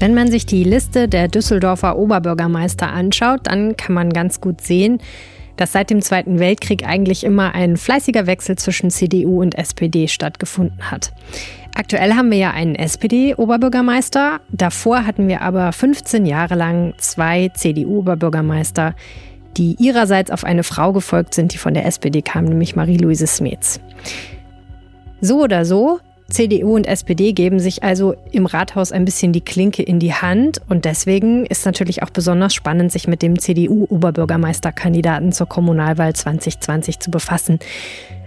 Wenn man sich die Liste der Düsseldorfer Oberbürgermeister anschaut, dann kann man ganz gut sehen, dass seit dem Zweiten Weltkrieg eigentlich immer ein fleißiger Wechsel zwischen CDU und SPD stattgefunden hat. Aktuell haben wir ja einen SPD-Oberbürgermeister. Davor hatten wir aber 15 Jahre lang zwei CDU-Oberbürgermeister, die ihrerseits auf eine Frau gefolgt sind, die von der SPD kam, nämlich Marie-Louise Smets. So oder so, CDU und SPD geben sich also im Rathaus ein bisschen die Klinke in die Hand und deswegen ist natürlich auch besonders spannend, sich mit dem CDU-Oberbürgermeisterkandidaten zur Kommunalwahl 2020 zu befassen.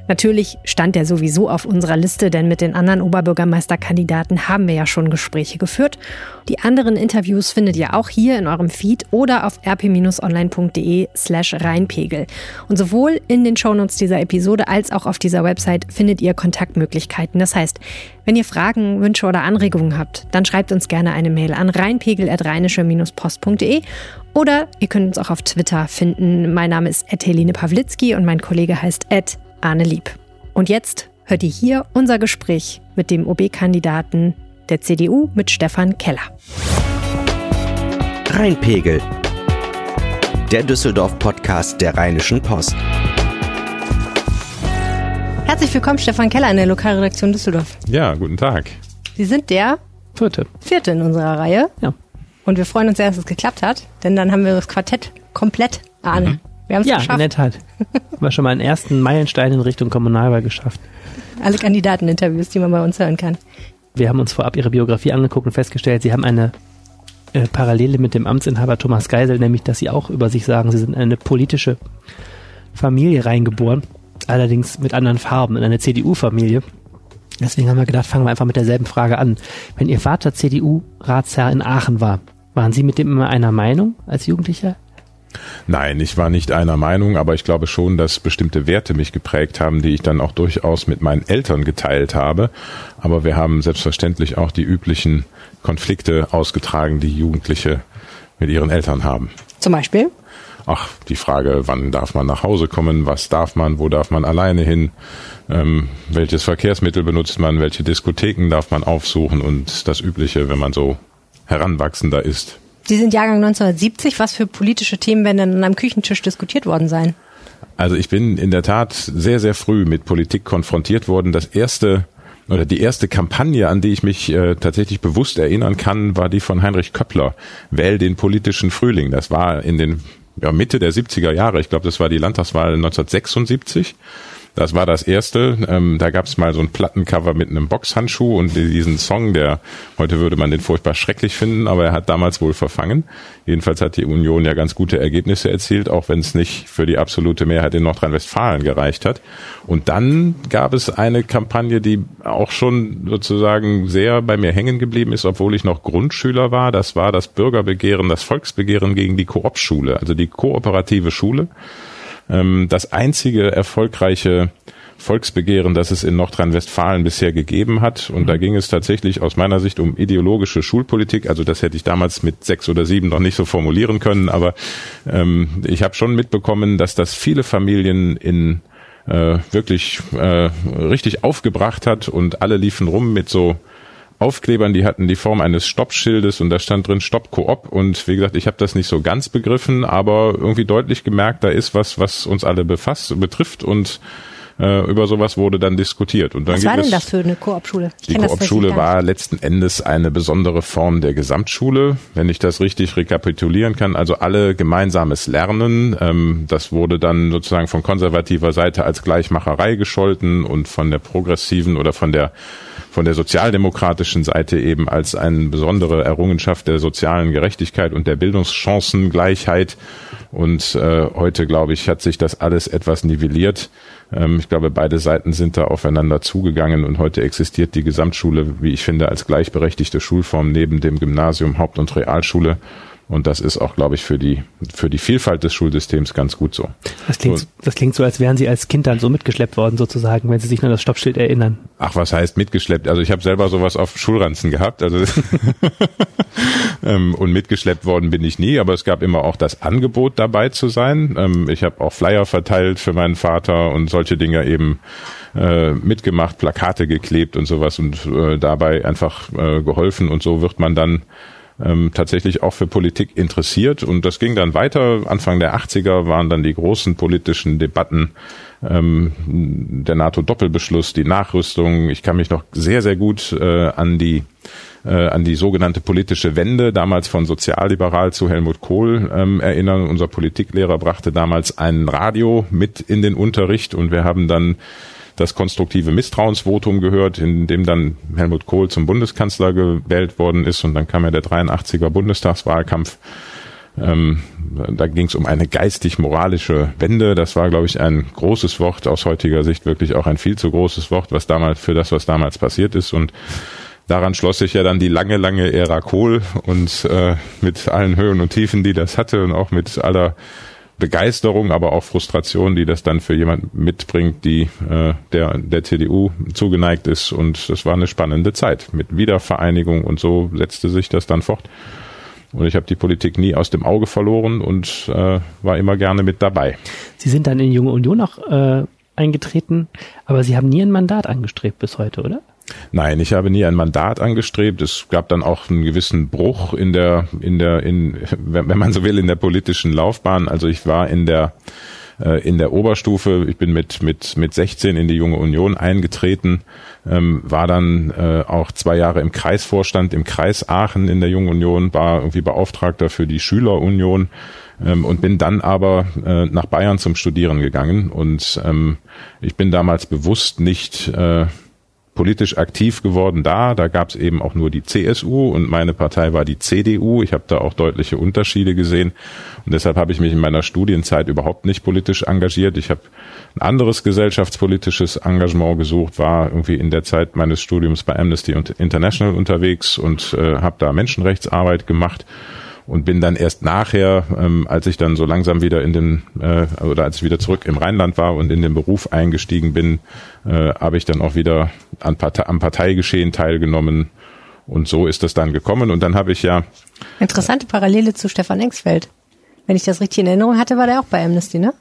Natürlich stand er sowieso auf unserer Liste, denn mit den anderen Oberbürgermeisterkandidaten haben wir ja schon Gespräche geführt. Die anderen Interviews findet ihr auch hier in eurem Feed oder auf rp-online.de slash reinpegel. Und sowohl in den Shownotes dieser Episode als auch auf dieser Website findet ihr Kontaktmöglichkeiten. Das heißt, wenn ihr Fragen, Wünsche oder Anregungen habt, dann schreibt uns gerne eine Mail an reinpegel.rheinische-post.de oder ihr könnt uns auch auf Twitter finden. Mein Name ist Helene Pawlitzki und mein Kollege heißt Arne Lieb. Und jetzt hört ihr hier unser Gespräch mit dem OB-Kandidaten der CDU mit Stefan Keller. Rheinpegel. Der Düsseldorf-Podcast der Rheinischen Post. Herzlich willkommen, Stefan Keller in der Lokalredaktion Düsseldorf. Ja, guten Tag. Sie sind der vierte, vierte in unserer Reihe. Ja. Und wir freuen uns sehr, dass es geklappt hat, denn dann haben wir das Quartett komplett, Arne. Mhm. Wir haben es ja, geschafft. Ja, in der Tat. Haben wir schon mal einen ersten Meilenstein in Richtung Kommunalwahl geschafft. Alle Kandidateninterviews, die man bei uns hören kann. Wir haben uns vorab ihre Biografie angeguckt und festgestellt, sie haben eine äh, Parallele mit dem Amtsinhaber Thomas Geisel, nämlich, dass sie auch über sich sagen, sie sind in eine politische Familie reingeboren, allerdings mit anderen Farben, in eine CDU-Familie. Deswegen haben wir gedacht, fangen wir einfach mit derselben Frage an. Wenn Ihr Vater CDU-Ratsherr in Aachen war, waren Sie mit dem immer einer Meinung als Jugendlicher? Nein, ich war nicht einer Meinung, aber ich glaube schon, dass bestimmte Werte mich geprägt haben, die ich dann auch durchaus mit meinen Eltern geteilt habe. Aber wir haben selbstverständlich auch die üblichen Konflikte ausgetragen, die Jugendliche mit ihren Eltern haben. Zum Beispiel? Ach, die Frage, wann darf man nach Hause kommen, was darf man, wo darf man alleine hin, ähm, welches Verkehrsmittel benutzt man, welche Diskotheken darf man aufsuchen und das Übliche, wenn man so heranwachsender ist. Sie sind Jahrgang 1970. Was für politische Themen werden denn einem Küchentisch diskutiert worden sein? Also ich bin in der Tat sehr, sehr früh mit Politik konfrontiert worden. Das erste oder die erste Kampagne, an die ich mich äh, tatsächlich bewusst erinnern kann, war die von Heinrich Köppler, Wähl den politischen Frühling. Das war in den ja, Mitte der 70er Jahre. Ich glaube, das war die Landtagswahl 1976. Das war das erste. Ähm, da gab es mal so ein Plattencover mit einem Boxhandschuh und diesen Song, der heute würde man den furchtbar schrecklich finden, aber er hat damals wohl verfangen. Jedenfalls hat die Union ja ganz gute Ergebnisse erzielt, auch wenn es nicht für die absolute Mehrheit in Nordrhein-Westfalen gereicht hat. Und dann gab es eine Kampagne, die auch schon sozusagen sehr bei mir hängen geblieben ist, obwohl ich noch Grundschüler war. Das war das Bürgerbegehren, das Volksbegehren gegen die Koop-Schule, also die kooperative Schule ähm, das einzige erfolgreiche Volksbegehren, das es in Nordrhein-Westfalen bisher gegeben hat. Und da mhm. ging es tatsächlich aus meiner Sicht um ideologische Schulpolitik. Also das hätte ich damals mit sechs oder sieben noch nicht so formulieren können. Aber ähm, ich habe schon mitbekommen, dass das viele Familien in äh, wirklich äh, richtig aufgebracht hat und alle liefen rum mit so Aufklebern, die hatten die Form eines Stoppschildes und da stand drin Stopp Koop und wie gesagt, ich habe das nicht so ganz begriffen, aber irgendwie deutlich gemerkt, da ist was, was uns alle befasst, betrifft und äh, über sowas wurde dann diskutiert. Und dann Was war denn das für eine Koop-Schule? Die Koop-Schule war letzten Endes eine besondere Form der Gesamtschule, wenn ich das richtig rekapitulieren kann. Also alle gemeinsames Lernen. Ähm, das wurde dann sozusagen von konservativer Seite als Gleichmacherei gescholten und von der progressiven oder von der von der sozialdemokratischen Seite eben als eine besondere Errungenschaft der sozialen Gerechtigkeit und der Bildungschancengleichheit. Und äh, heute, glaube ich, hat sich das alles etwas nivelliert. Ähm, ich glaube, beide Seiten sind da aufeinander zugegangen und heute existiert die Gesamtschule, wie ich finde, als gleichberechtigte Schulform neben dem Gymnasium, Haupt- und Realschule. Und das ist auch, glaube ich, für die, für die Vielfalt des Schulsystems ganz gut so. Das klingt, so. das klingt so, als wären Sie als Kind dann so mitgeschleppt worden, sozusagen, wenn Sie sich nur an das Stoppschild erinnern. Ach, was heißt mitgeschleppt? Also ich habe selber sowas auf Schulranzen gehabt. Also ähm, und mitgeschleppt worden bin ich nie, aber es gab immer auch das Angebot, dabei zu sein. Ähm, ich habe auch Flyer verteilt für meinen Vater und solche Dinge eben äh, mitgemacht, Plakate geklebt und sowas und äh, dabei einfach äh, geholfen und so wird man dann ähm, tatsächlich auch für Politik interessiert. Und das ging dann weiter. Anfang der 80er waren dann die großen politischen Debatten ähm, der NATO-Doppelbeschluss, die Nachrüstung. Ich kann mich noch sehr, sehr gut äh, an die äh, an die sogenannte politische Wende, damals von sozialliberal zu Helmut Kohl ähm, erinnern. Unser Politiklehrer brachte damals ein Radio mit in den Unterricht und wir haben dann das konstruktive Misstrauensvotum gehört, in dem dann Helmut Kohl zum Bundeskanzler gewählt worden ist und dann kam ja der 83er Bundestagswahlkampf. Ähm, da ging es um eine geistig-moralische Wende. Das war, glaube ich, ein großes Wort, aus heutiger Sicht wirklich auch ein viel zu großes Wort, was damals für das, was damals passiert ist. Und daran schloss sich ja dann die lange, lange Ära Kohl und äh, mit allen Höhen und Tiefen, die das hatte und auch mit aller Begeisterung, aber auch Frustration, die das dann für jemand mitbringt, die äh, der der CDU zugeneigt ist. Und es war eine spannende Zeit mit Wiedervereinigung und so setzte sich das dann fort. Und ich habe die Politik nie aus dem Auge verloren und äh, war immer gerne mit dabei. Sie sind dann in Junge Union auch äh, eingetreten, aber Sie haben nie ein Mandat angestrebt bis heute, oder? Nein, ich habe nie ein Mandat angestrebt. Es gab dann auch einen gewissen Bruch in der, in der, in, wenn man so will, in der politischen Laufbahn. Also ich war in der, äh, in der Oberstufe. Ich bin mit, mit, mit 16 in die Junge Union eingetreten, ähm, war dann äh, auch zwei Jahre im Kreisvorstand im Kreis Aachen in der Jungen Union, war irgendwie Beauftragter für die Schülerunion ähm, und bin dann aber äh, nach Bayern zum Studieren gegangen. Und ähm, ich bin damals bewusst nicht politisch aktiv geworden da. Da gab es eben auch nur die CSU und meine Partei war die CDU. Ich habe da auch deutliche Unterschiede gesehen und deshalb habe ich mich in meiner Studienzeit überhaupt nicht politisch engagiert. Ich habe ein anderes gesellschaftspolitisches Engagement gesucht, war irgendwie in der Zeit meines Studiums bei Amnesty International unterwegs und äh, habe da Menschenrechtsarbeit gemacht und bin dann erst nachher, ähm, als ich dann so langsam wieder in den äh, oder als ich wieder zurück im Rheinland war und in den Beruf eingestiegen bin, äh, habe ich dann auch wieder an Partei, am Parteigeschehen teilgenommen und so ist das dann gekommen und dann habe ich ja interessante Parallele zu Stefan Engsfeld. Wenn ich das richtig in Erinnerung hatte, war der auch bei Amnesty, ne?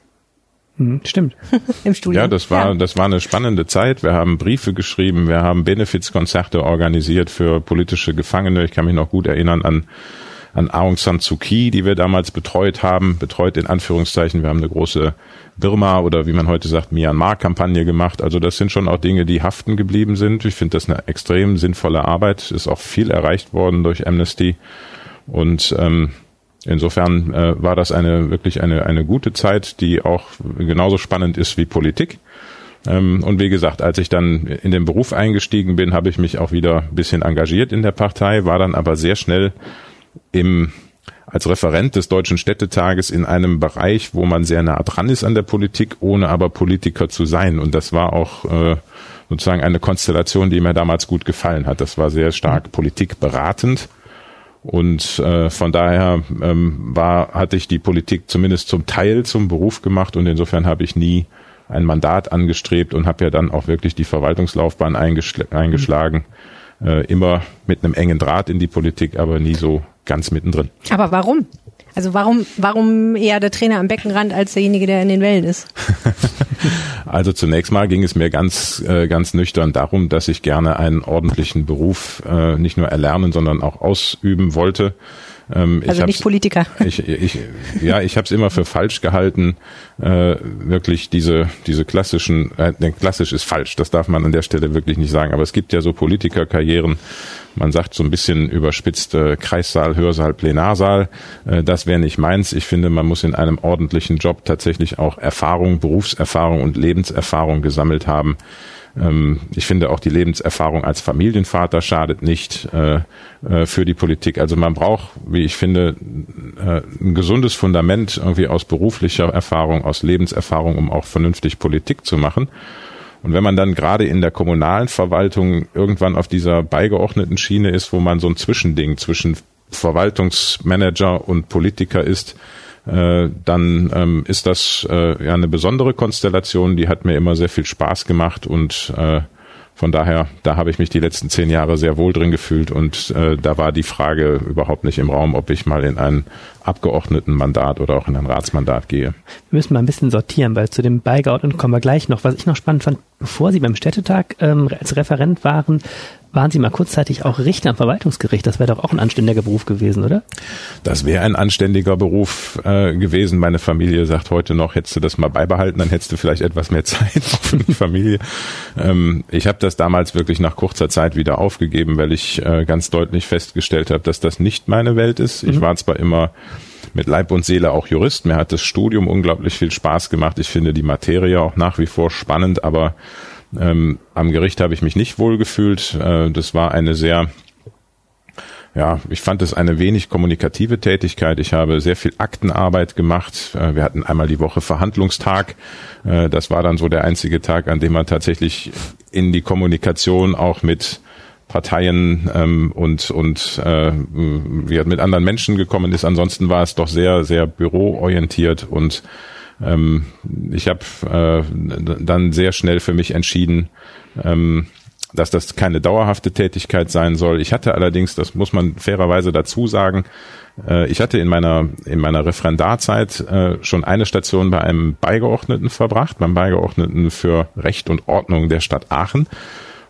Mhm, stimmt. Im Studium. Ja, das war, ja. das war eine spannende Zeit. Wir haben Briefe geschrieben, wir haben Benefizkonzerte organisiert für politische Gefangene. Ich kann mich noch gut erinnern an an Aung San Suu Kyi, die wir damals betreut haben, betreut in Anführungszeichen. Wir haben eine große Birma oder wie man heute sagt, Myanmar-Kampagne gemacht. Also das sind schon auch Dinge, die haften geblieben sind. Ich finde das eine extrem sinnvolle Arbeit. Ist auch viel erreicht worden durch Amnesty. Und ähm, insofern äh, war das eine wirklich eine, eine gute Zeit, die auch genauso spannend ist wie Politik. Ähm, und wie gesagt, als ich dann in den Beruf eingestiegen bin, habe ich mich auch wieder ein bisschen engagiert in der Partei, war dann aber sehr schnell im als Referent des Deutschen Städtetages in einem Bereich, wo man sehr nah dran ist an der Politik, ohne aber Politiker zu sein. Und das war auch äh, sozusagen eine Konstellation, die mir damals gut gefallen hat. Das war sehr stark politikberatend. Und äh, von daher ähm, war, hatte ich die Politik zumindest zum Teil zum Beruf gemacht und insofern habe ich nie ein Mandat angestrebt und habe ja dann auch wirklich die Verwaltungslaufbahn eingeschl eingeschlagen. Äh, immer mit einem engen Draht in die Politik, aber nie so ganz mittendrin. Aber warum? Also warum, warum eher der Trainer am Beckenrand als derjenige, der in den Wellen ist? also zunächst mal ging es mir ganz, äh, ganz nüchtern darum, dass ich gerne einen ordentlichen Beruf äh, nicht nur erlernen, sondern auch ausüben wollte. Ähm, also nicht Politiker. Ich, ich, ja, ich habe es immer für falsch gehalten, äh, wirklich diese, diese klassischen, äh, klassisch ist falsch, das darf man an der Stelle wirklich nicht sagen, aber es gibt ja so Politikerkarrieren, man sagt so ein bisschen überspitzt äh, Kreissaal, Hörsaal, Plenarsaal. Äh, das wäre nicht meins. Ich finde, man muss in einem ordentlichen Job tatsächlich auch Erfahrung, Berufserfahrung und Lebenserfahrung gesammelt haben. Ähm, ich finde auch die Lebenserfahrung als Familienvater schadet nicht äh, äh, für die Politik. Also man braucht, wie ich finde, äh, ein gesundes Fundament irgendwie aus beruflicher Erfahrung, aus Lebenserfahrung, um auch vernünftig Politik zu machen. Und wenn man dann gerade in der kommunalen Verwaltung irgendwann auf dieser beigeordneten Schiene ist, wo man so ein Zwischending zwischen Verwaltungsmanager und Politiker ist, äh, dann ähm, ist das äh, ja eine besondere Konstellation. Die hat mir immer sehr viel Spaß gemacht und äh, von daher, da habe ich mich die letzten zehn Jahre sehr wohl drin gefühlt und äh, da war die Frage überhaupt nicht im Raum, ob ich mal in ein Abgeordnetenmandat oder auch in ein Ratsmandat gehe. Wir müssen mal ein bisschen sortieren, weil zu dem Beigeordneten kommen wir gleich noch. Was ich noch spannend fand, bevor Sie beim Städtetag ähm, als Referent waren, waren Sie mal kurzzeitig auch Richter am Verwaltungsgericht. Das wäre doch auch ein anständiger Beruf gewesen, oder? Das wäre ein anständiger Beruf äh, gewesen. Meine Familie sagt heute noch, hättest du das mal beibehalten, dann hättest du vielleicht etwas mehr Zeit für die Familie. Ähm, ich habe das damals wirklich nach kurzer Zeit wieder aufgegeben, weil ich äh, ganz deutlich festgestellt habe, dass das nicht meine Welt ist. Ich mhm. war zwar immer mit Leib und Seele auch Jurist. Mir hat das Studium unglaublich viel Spaß gemacht. Ich finde die Materie auch nach wie vor spannend, aber ähm, am Gericht habe ich mich nicht wohl gefühlt. Äh, das war eine sehr ja, ich fand es eine wenig kommunikative Tätigkeit. Ich habe sehr viel Aktenarbeit gemacht. Äh, wir hatten einmal die Woche Verhandlungstag. Äh, das war dann so der einzige Tag, an dem man tatsächlich in die Kommunikation auch mit Parteien ähm, und und äh, mit anderen Menschen gekommen ist. Ansonsten war es doch sehr sehr büroorientiert und ähm, ich habe äh, dann sehr schnell für mich entschieden, ähm, dass das keine dauerhafte Tätigkeit sein soll. Ich hatte allerdings, das muss man fairerweise dazu sagen, äh, ich hatte in meiner in meiner Referendarzeit äh, schon eine Station bei einem Beigeordneten verbracht, beim Beigeordneten für Recht und Ordnung der Stadt Aachen.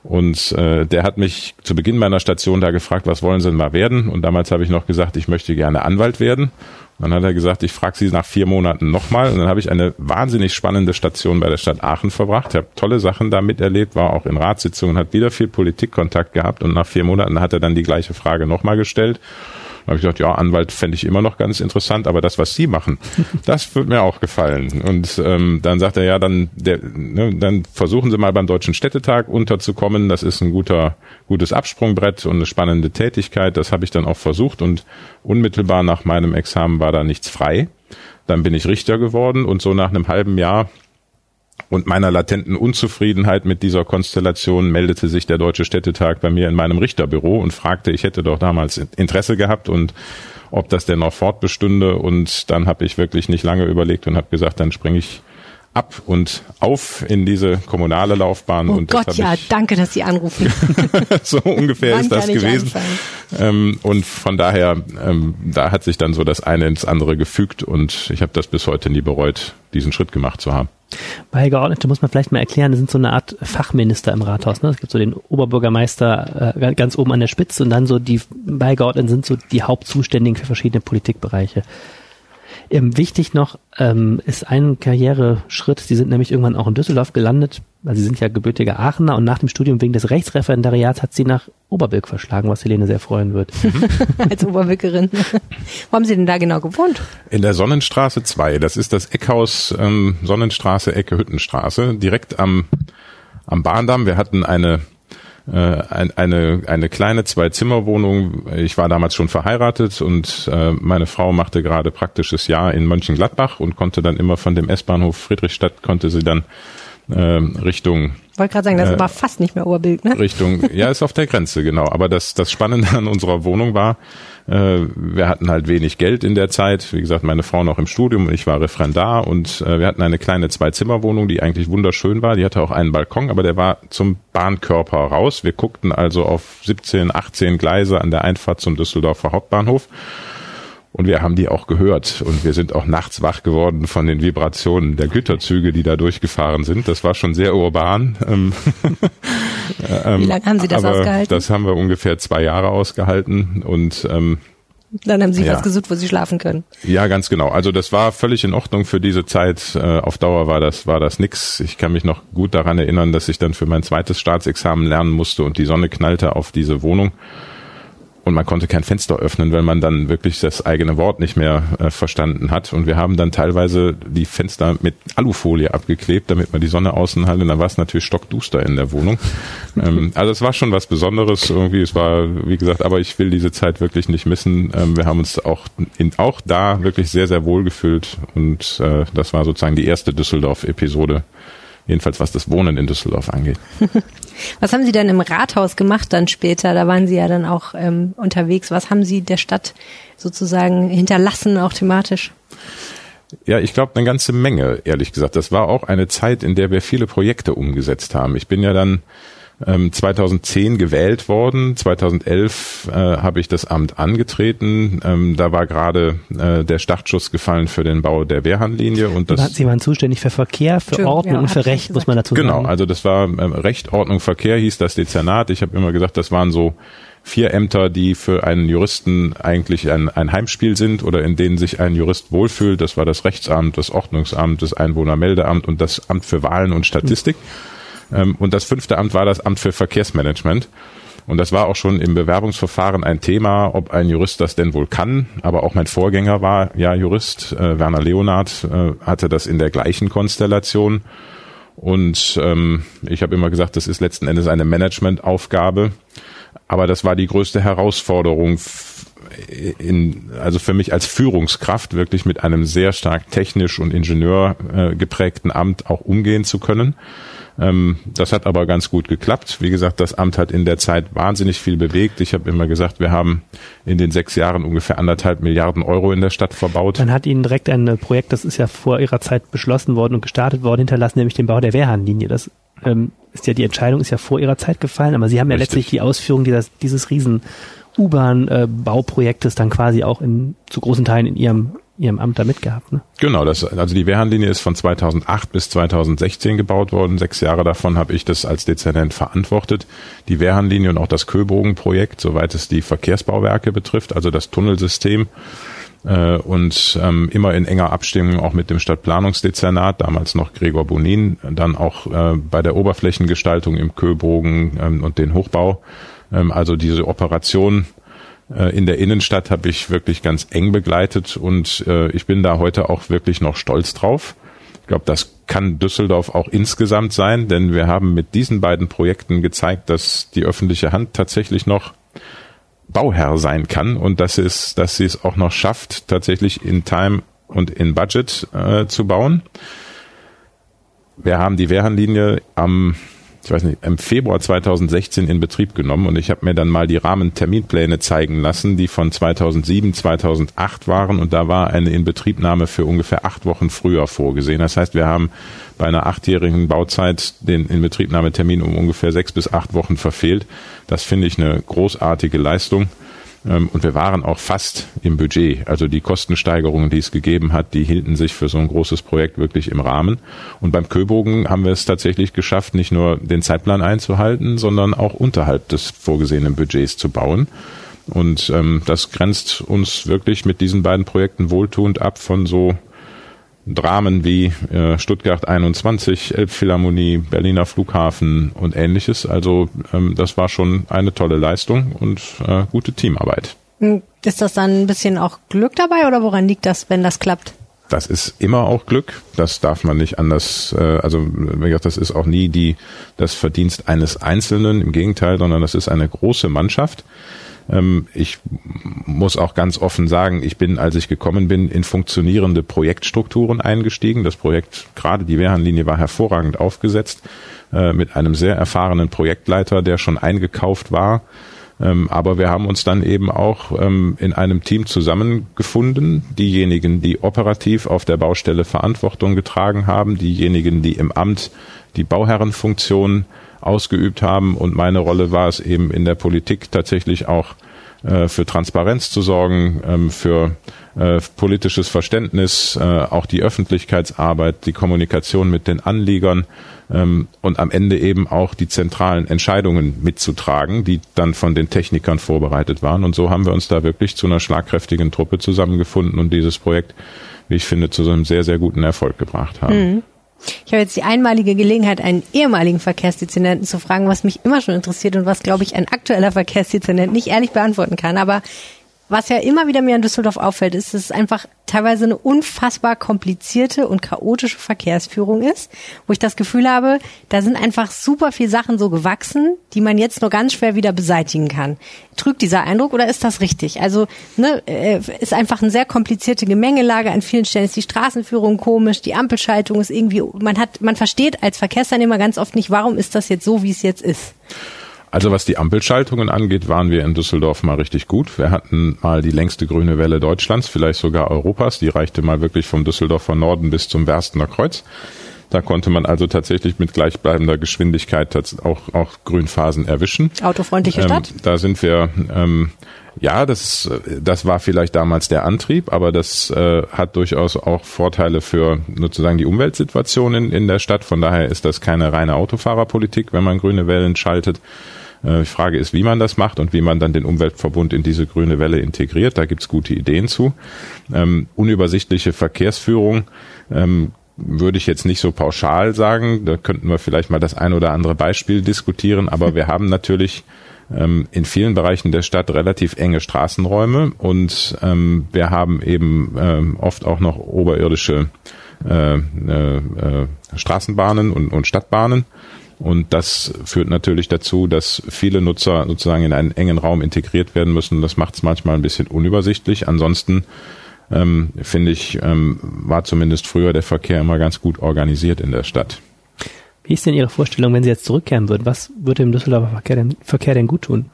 Und äh, der hat mich zu Beginn meiner Station da gefragt, was wollen Sie denn mal werden? Und damals habe ich noch gesagt, ich möchte gerne Anwalt werden. Dann hat er gesagt, ich frage Sie nach vier Monaten nochmal. Und dann habe ich eine wahnsinnig spannende Station bei der Stadt Aachen verbracht. Habe tolle Sachen da miterlebt, war auch in Ratssitzungen, hat wieder viel Politikkontakt gehabt. Und nach vier Monaten hat er dann die gleiche Frage nochmal gestellt. Da habe ich gedacht, ja, Anwalt fände ich immer noch ganz interessant, aber das, was Sie machen, das wird mir auch gefallen. Und ähm, dann sagt er, ja, dann, der, ne, dann versuchen Sie mal beim Deutschen Städtetag unterzukommen. Das ist ein guter, gutes Absprungbrett und eine spannende Tätigkeit. Das habe ich dann auch versucht und unmittelbar nach meinem Examen war da nichts frei. Dann bin ich Richter geworden und so nach einem halben Jahr und meiner latenten Unzufriedenheit mit dieser Konstellation meldete sich der Deutsche Städtetag bei mir in meinem Richterbüro und fragte, ich hätte doch damals Interesse gehabt und ob das denn noch fortbestünde. Und dann habe ich wirklich nicht lange überlegt und habe gesagt, dann springe ich ab und auf in diese kommunale Laufbahn. Oh und Gott, ja, danke, dass Sie anrufen. so ungefähr ist das gewesen. Ähm, und von daher, ähm, da hat sich dann so das eine ins andere gefügt und ich habe das bis heute nie bereut, diesen Schritt gemacht zu haben. Beigeordnete muss man vielleicht mal erklären, das sind so eine Art Fachminister im Rathaus. Ne? Es gibt so den Oberbürgermeister äh, ganz oben an der Spitze und dann so die Beigeordneten sind so die Hauptzuständigen für verschiedene Politikbereiche. Ähm, wichtig noch ähm, ist ein Karriereschritt. Sie sind nämlich irgendwann auch in Düsseldorf gelandet. Also Sie sind ja gebürtiger Aachener und nach dem Studium wegen des Rechtsreferendariats hat Sie nach Oberbilk verschlagen, was Helene sehr freuen wird. Als Oberbürgerin. Wo haben Sie denn da genau gewohnt? In der Sonnenstraße 2. Das ist das Eckhaus ähm, Sonnenstraße, Ecke Hüttenstraße, direkt am, am Bahndamm. Wir hatten eine äh, eine, eine kleine Zwei-Zimmer-Wohnung. Ich war damals schon verheiratet und äh, meine Frau machte gerade praktisches Jahr in Mönchengladbach und konnte dann immer von dem S-Bahnhof Friedrichstadt, konnte sie dann äh, Richtung ich wollte gerade sagen, das äh, war fast nicht mehr Oberbild, ne? Richtung, ja, ist auf der Grenze, genau. Aber das, das Spannende an unserer Wohnung war, wir hatten halt wenig Geld in der Zeit. Wie gesagt, meine Frau noch im Studium und ich war Referendar und äh, wir hatten eine kleine Zwei-Zimmer-Wohnung, die eigentlich wunderschön war. Die hatte auch einen Balkon, aber der war zum Bahnkörper raus. Wir guckten also auf 17, 18 Gleise an der Einfahrt zum Düsseldorfer Hauptbahnhof. Und wir haben die auch gehört. Und wir sind auch nachts wach geworden von den Vibrationen der Güterzüge, die da durchgefahren sind. Das war schon sehr urban. Ähm, Wie lange haben Sie das ausgehalten? Das haben wir ungefähr zwei Jahre ausgehalten. Und ähm, dann haben Sie ja. was gesucht, wo Sie schlafen können. Ja, ganz genau. Also das war völlig in Ordnung für diese Zeit. Äh, auf Dauer war das war das nix. Ich kann mich noch gut daran erinnern, dass ich dann für mein zweites Staatsexamen lernen musste und die Sonne knallte auf diese Wohnung und man konnte kein Fenster öffnen, wenn man dann wirklich das eigene Wort nicht mehr äh, verstanden hat. Und wir haben dann teilweise die Fenster mit Alufolie abgeklebt, damit man die Sonne außen hatte. Und dann war es natürlich stockduster in der Wohnung. ähm, also es war schon was Besonderes irgendwie. Es war, wie gesagt, aber ich will diese Zeit wirklich nicht missen. Ähm, wir haben uns auch in, auch da wirklich sehr, sehr wohl gefühlt. Und äh, das war sozusagen die erste Düsseldorf-Episode, jedenfalls was das Wohnen in Düsseldorf angeht. Was haben Sie denn im Rathaus gemacht dann später? Da waren Sie ja dann auch ähm, unterwegs. Was haben Sie der Stadt sozusagen hinterlassen, auch thematisch? Ja, ich glaube eine ganze Menge, ehrlich gesagt. Das war auch eine Zeit, in der wir viele Projekte umgesetzt haben. Ich bin ja dann ähm, 2010 gewählt worden. 2011 äh, habe ich das Amt angetreten. Ähm, da war gerade äh, der Startschuss gefallen für den Bau der Wehrhahnlinie. Und das Sie waren zuständig für Verkehr, für Schön, Ordnung ja, und für Recht, muss man dazu sagen. Genau, also das war ähm, Recht, Ordnung, Verkehr hieß das Dezernat. Ich habe immer gesagt, das waren so vier Ämter, die für einen Juristen eigentlich ein, ein Heimspiel sind oder in denen sich ein Jurist wohlfühlt. Das war das Rechtsamt, das Ordnungsamt, das Einwohnermeldeamt und das Amt für Wahlen und Statistik. Ähm, Und das fünfte Amt war das Amt für Verkehrsmanagement. Und das war auch schon im Bewerbungsverfahren ein Thema, ob ein Jurist das denn wohl kann. Aber auch mein Vorgänger war ja Jurist. Äh, Werner Leonard äh, hatte das in der gleichen Konstellation. Und ähm, ich habe immer gesagt, das ist letzten Endes eine Managementaufgabe. Aber das war die größte Herausforderung f- in, also für mich als Führungskraft wirklich mit einem sehr stark technisch und ingenieur äh, geprägten Amt auch umgehen zu können. Ähm, das hat aber ganz gut geklappt. Wie gesagt, das Amt hat in der Zeit wahnsinnig viel bewegt. Ich habe immer gesagt, wir haben in den sechs Jahren ungefähr anderthalb Milliarden Euro in der Stadt verbaut. Man hat ihnen direkt ein äh, Projekt, das ist ja vor ihrer Zeit beschlossen worden und gestartet worden, hinterlassen, nämlich den Bau der Wehrhahnlinie. Das ähm, ist ja, die Entscheidung ist ja vor ihrer Zeit gefallen, aber sie haben ja Richtig. letztlich die Ausführung dieses, dieses riesen U-Bahn-Bauprojektes dann quasi auch in, zu großen Teilen in ihrem, ihrem Amt da mitgehabt. Ne? Genau, das, also die Wehrhahnlinie ist von 2008 bis 2016 gebaut worden. Sechs Jahre davon habe ich das als Dezernent verantwortet. Die Wehrhahnlinie und auch das Köbogenprojekt, soweit es die Verkehrsbauwerke betrifft, also das Tunnelsystem. Äh, und ähm, immer in enger Abstimmung auch mit dem Stadtplanungsdezernat, damals noch Gregor Bonin, dann auch äh, bei der Oberflächengestaltung im Köbogen ähm, und den Hochbau. Ähm, also diese Operation in der Innenstadt habe ich wirklich ganz eng begleitet und äh, ich bin da heute auch wirklich noch stolz drauf. Ich glaube, das kann Düsseldorf auch insgesamt sein, denn wir haben mit diesen beiden Projekten gezeigt, dass die öffentliche Hand tatsächlich noch Bauherr sein kann und dass es, dass sie es auch noch schafft, tatsächlich in Time und in Budget äh, zu bauen. Wir haben die Wehrhahnlinie am ich weiß nicht, im Februar 2016 in Betrieb genommen und ich habe mir dann mal die Rahmenterminpläne zeigen lassen, die von 2007, 2008 waren und da war eine Inbetriebnahme für ungefähr acht Wochen früher vorgesehen. Das heißt, wir haben bei einer achtjährigen Bauzeit den Inbetriebnahmetermin um ungefähr sechs bis acht Wochen verfehlt. Das finde ich eine großartige Leistung. Ähm, Und wir waren auch fast im Budget. Also die Kostensteigerungen, die es gegeben hat, die hielten sich für so ein großes Projekt wirklich im Rahmen. Und beim Köbogen haben wir es tatsächlich geschafft, nicht nur den Zeitplan einzuhalten, sondern auch unterhalb des vorgesehenen Budgets zu bauen. Und ähm, das grenzt uns wirklich mit diesen beiden Projekten wohltuend ab von so Dramen wie äh, Stuttgart 21, Elbphilharmonie, Berliner Flughafen und ähnliches. Also ähm, das war schon eine tolle Leistung und äh, gute Teamarbeit. Hm, Ist das dann ein bisschen auch Glück dabei oder woran liegt das, wenn das klappt? Das ist immer auch Glück. Das darf man nicht anders. Äh, also wie gesagt, das ist auch nie die das Verdienst eines Einzelnen. Im Gegenteil, sondern das ist eine große Mannschaft. Ähm, ich muss auch ganz offen sagen, ich bin, als ich gekommen bin, in funktionierende Projektstrukturen eingestiegen. Das Projekt, gerade die Wehrhahnlinie, war hervorragend aufgesetzt äh, mit einem sehr erfahrenen Projektleiter, der schon eingekauft war. Ähm, aber wir haben uns dann eben auch ähm, in einem Team zusammengefunden. Diejenigen, die operativ auf der Baustelle Verantwortung getragen haben, diejenigen, die im Amt die Bauherrenfunktion ausgeübt haben. Und meine Rolle war es eben in der Politik tatsächlich auch äh, für Transparenz zu sorgen, ähm, für äh, politisches Verständnis, äh, auch die Öffentlichkeitsarbeit, die Kommunikation mit den Anliegern ähm, und am Ende eben auch die zentralen Entscheidungen mitzutragen, die dann von den Technikern vorbereitet waren. Und so haben wir uns da wirklich zu einer schlagkräftigen Truppe zusammengefunden und dieses Projekt, wie ich finde, zu so einem sehr, sehr guten Erfolg gebracht haben. Ich habe jetzt die einmalige Gelegenheit, einen ehemaligen Verkehrsdezernenten zu fragen, was mich immer schon interessiert und was, glaube ich, ein aktueller Verkehrsdezernent nicht ehrlich beantworten kann. Aber was ja immer wieder mir in Düsseldorf auffällt, ist, dass es einfach teilweise eine unfassbar komplizierte und chaotische Verkehrsführung ist, wo ich das Gefühl habe, da sind einfach super viele Sachen so gewachsen, die man jetzt nur ganz schwer wieder beseitigen kann. Trügt dieser Eindruck oder ist das richtig? Also ne, äh, ist einfach eine sehr komplizierte Gemengelage. An vielen Stellen ist die Straßenführung komisch, die Ampelschaltung ist irgendwie, man hat, man versteht als Verkehrsteilnehmer ganz oft nicht, warum ist das jetzt so, wie es jetzt ist. Also was die Ampelschaltungen angeht, waren wir in Düsseldorf mal richtig gut. Wir hatten mal die längste grüne Welle Deutschlands, vielleicht sogar Europas. Die reichte mal wirklich vom Düsseldorfer Norden bis zum Werstener Kreuz. Da konnte man also tatsächlich mit gleichbleibender Geschwindigkeit auch, auch Grünphasen erwischen. Autofreundliche ähm, Stadt? Da sind wir, ähm, ja, das, das war vielleicht damals der Antrieb, aber das äh, hat durchaus auch Vorteile für sozusagen die Umweltsituation in, in der Stadt. Von daher ist das keine reine Autofahrerpolitik, wenn man grüne Wellen schaltet. Äh, die Frage ist, wie man das macht und wie man dann den Umweltverbund in diese grüne Welle integriert. Da gibt's gute Ideen zu. Ähm, unübersichtliche Verkehrsführung ähm, würde ich jetzt nicht so pauschal sagen. Da könnten wir vielleicht mal das ein oder andere Beispiel diskutieren. Aber wir haben natürlich ähm, in vielen Bereichen der Stadt relativ enge Straßenräume und ähm, wir haben eben ähm, oft auch noch oberirdische äh, äh, äh, Straßenbahnen und, und Stadtbahnen. Und das führt natürlich dazu, dass viele Nutzer sozusagen in einen engen Raum integriert werden müssen. Das macht es manchmal ein bisschen unübersichtlich. Ansonsten ähm, finde ich, ähm, war zumindest früher der Verkehr immer ganz gut organisiert in der Stadt. Wie ist denn Ihre Vorstellung, wenn Sie jetzt zurückkehren würden? Was würde dem Düsseldorfer Verkehr denn, Verkehr denn gut tun?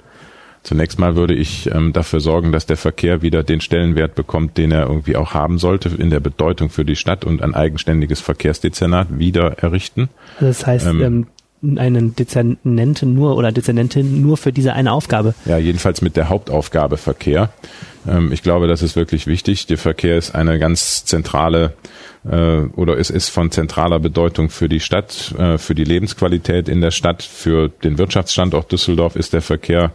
Zunächst mal würde ich ähm, dafür sorgen, dass der Verkehr wieder den Stellenwert bekommt, den er irgendwie auch haben sollte in der Bedeutung für die Stadt und ein eigenständiges Verkehrsdezernat wieder errichten. Also das heißt, ähm, ähm einen Dezernenten nur oder Dezernentin nur für diese eine Aufgabe. Ja, jedenfalls mit der Hauptaufgabe Verkehr. Ähm, ich glaube, das ist wirklich wichtig. Der Verkehr ist eine ganz zentrale äh, oder es ist von zentraler Bedeutung für die Stadt, äh, für die Lebensqualität in der Stadt, für den Wirtschaftsstandort Düsseldorf ist der Verkehr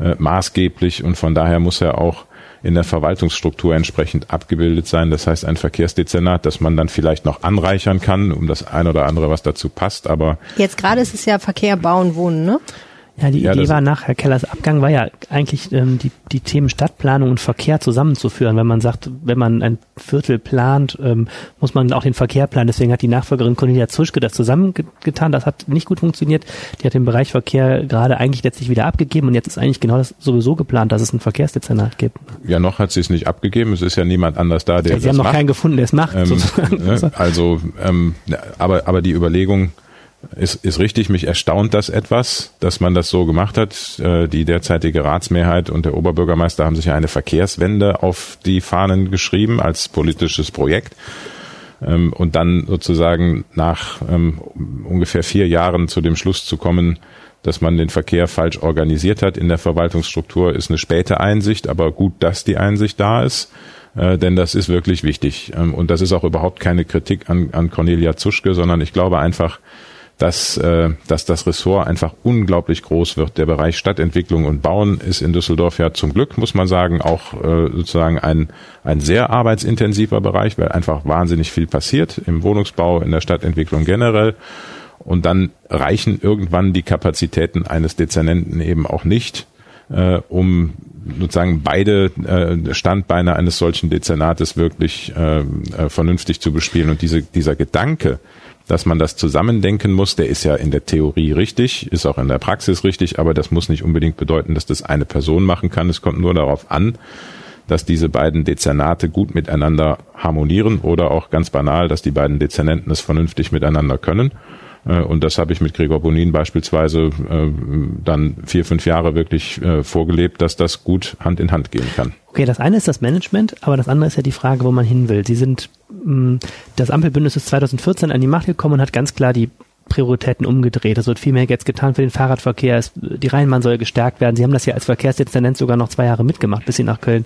äh, maßgeblich und von daher muss er auch in der Verwaltungsstruktur entsprechend abgebildet sein. Das heißt ein Verkehrsdezernat, das man dann vielleicht noch anreichern kann, um das ein oder andere, was dazu passt. Aber jetzt gerade ist es ja Verkehr, Bauen, Wohnen, ne? Ja, die ja, Idee war nach Herr Kellers Abgang war ja eigentlich ähm, die, die Themen Stadtplanung und Verkehr zusammenzuführen. Wenn man sagt, wenn man ein Viertel plant, ähm, muss man auch den Verkehr planen. Deswegen hat die Nachfolgerin Cornelia Zuschke das zusammengetan. Das hat nicht gut funktioniert. Die hat den Bereich Verkehr gerade eigentlich letztlich wieder abgegeben und jetzt ist eigentlich genau das sowieso geplant, dass es ein Verkehrsdezernat gibt. Ja, noch hat sie es nicht abgegeben. Es ist ja niemand anders da, der ja, Sie haben noch macht. keinen gefunden, der es macht. Ähm, ne, also, ähm, aber, aber die Überlegung, ist, ist richtig. Mich erstaunt das etwas, dass man das so gemacht hat. Äh, die derzeitige Ratsmehrheit und der Oberbürgermeister haben sich ja eine Verkehrswende auf die Fahnen geschrieben als politisches Projekt. Ähm, und dann sozusagen nach ähm, ungefähr vier Jahren zu dem Schluss zu kommen, dass man den Verkehr falsch organisiert hat in der Verwaltungsstruktur, ist eine späte Einsicht, aber gut, dass die Einsicht da ist äh, denn das ist wirklich wichtig. Ähm, und das ist auch überhaupt keine Kritik an, an Cornelia Zuschke, sondern ich glaube einfach, dass, äh, dass das Ressort einfach unglaublich groß wird. Der Bereich Stadtentwicklung und Bauen ist in Düsseldorf ja zum Glück, muss man sagen, auch äh, sozusagen ein, ein sehr arbeitsintensiver Bereich, weil einfach wahnsinnig viel passiert im Wohnungsbau, in der Stadtentwicklung generell. Und dann reichen irgendwann die Kapazitäten eines Dezernenten eben auch nicht, äh, um sozusagen beide äh, Standbeine eines solchen Dezernates wirklich äh, äh, vernünftig zu bespielen. Und diese, dieser Gedanke, dass man das zusammendenken muss, der ist ja in der Theorie richtig, ist auch in der Praxis richtig, aber das muss nicht unbedingt bedeuten, dass das eine Person machen kann. Es kommt nur darauf an, dass diese beiden Dezernate gut miteinander harmonieren oder auch ganz banal, dass die beiden Dezernenten es vernünftig miteinander können. Äh, und das habe ich mit Gregor Bonin beispielsweise äh, dann vier, fünf Jahre wirklich äh, vorgelebt, dass das gut Hand in Hand gehen kann. Okay, das eine ist das Management, aber das andere ist ja die Frage, wo man hin will. Sie sind, mm, das Ampelbündnis ist 2014 an die Macht gekommen und hat ganz klar die Prioritäten umgedreht. Es wird viel mehr jetzt getan für den Fahrradverkehr. die Rheinbahn soll gestärkt werden. Sie haben das ja als Verkehrsdezernent sogar noch zwei Jahre mitgemacht, bis Sie nach Köln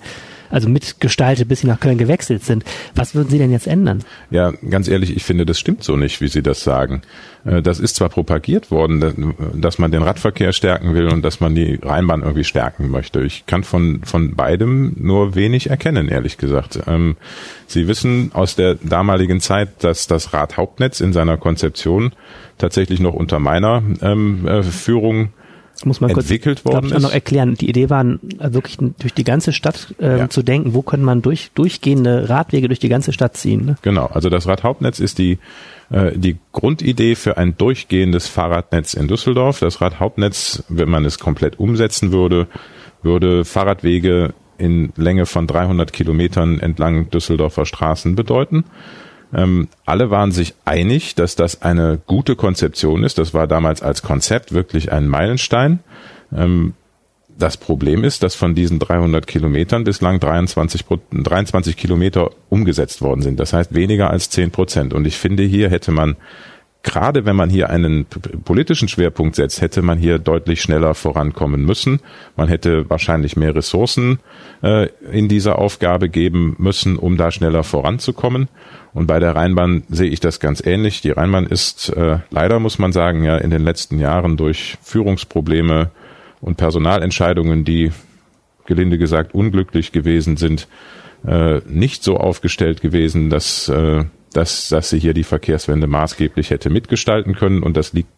also mitgestaltet, bis sie nach Köln gewechselt sind. Was würden Sie denn jetzt ändern? Ja, ganz ehrlich, ich finde, das stimmt so nicht, wie Sie das sagen. Äh, das ist zwar propagiert worden, dass man den Radverkehr stärken will und dass man die Rheinbahn irgendwie stärken möchte. Ich kann von, von beidem nur wenig erkennen, ehrlich gesagt. Ähm, sie wissen aus der damaligen Zeit, dass das Radhauptnetz in seiner Konzeption tatsächlich noch unter meiner ähm, Führung muss man entwickelt kurz, worden ich, ist. noch erklären. Die Idee war, äh, wirklich durch die ganze Stadt äh, ja. zu denken, wo können man durch durchgehende Radwege durch die ganze Stadt ziehen. Ne? Genau, also das Radhauptnetz ist die äh, die Grundidee für ein durchgehendes Fahrradnetz in Düsseldorf. Das Radhauptnetz, wenn man es komplett umsetzen würde, würde Fahrradwege in Länge von 300 Kilometern entlang Düsseldorfer Straßen bedeuten. Ähm, alle waren sich einig, dass das eine gute Konzeption ist. Das war damals als Konzept wirklich ein Meilenstein. Ähm, das Problem ist, dass von diesen 300 Kilometern bislang 23, 23 Kilometer umgesetzt worden sind. Das heißt weniger als 10 Prozent. Und ich finde, hier hätte man gerade wenn man hier einen politischen Schwerpunkt setzt, hätte man hier deutlich schneller vorankommen müssen. Man hätte wahrscheinlich mehr Ressourcen äh, in dieser Aufgabe geben müssen, um da schneller voranzukommen. Und bei der Rheinbahn sehe ich das ganz ähnlich. Die Rheinbahn ist äh, leider, muss man sagen, ja in den letzten Jahren durch Führungsprobleme und Personalentscheidungen, die gelinde gesagt unglücklich gewesen sind, äh, nicht so aufgestellt gewesen, dass äh, dass, dass sie hier die Verkehrswende maßgeblich hätte mitgestalten können. Und das liegt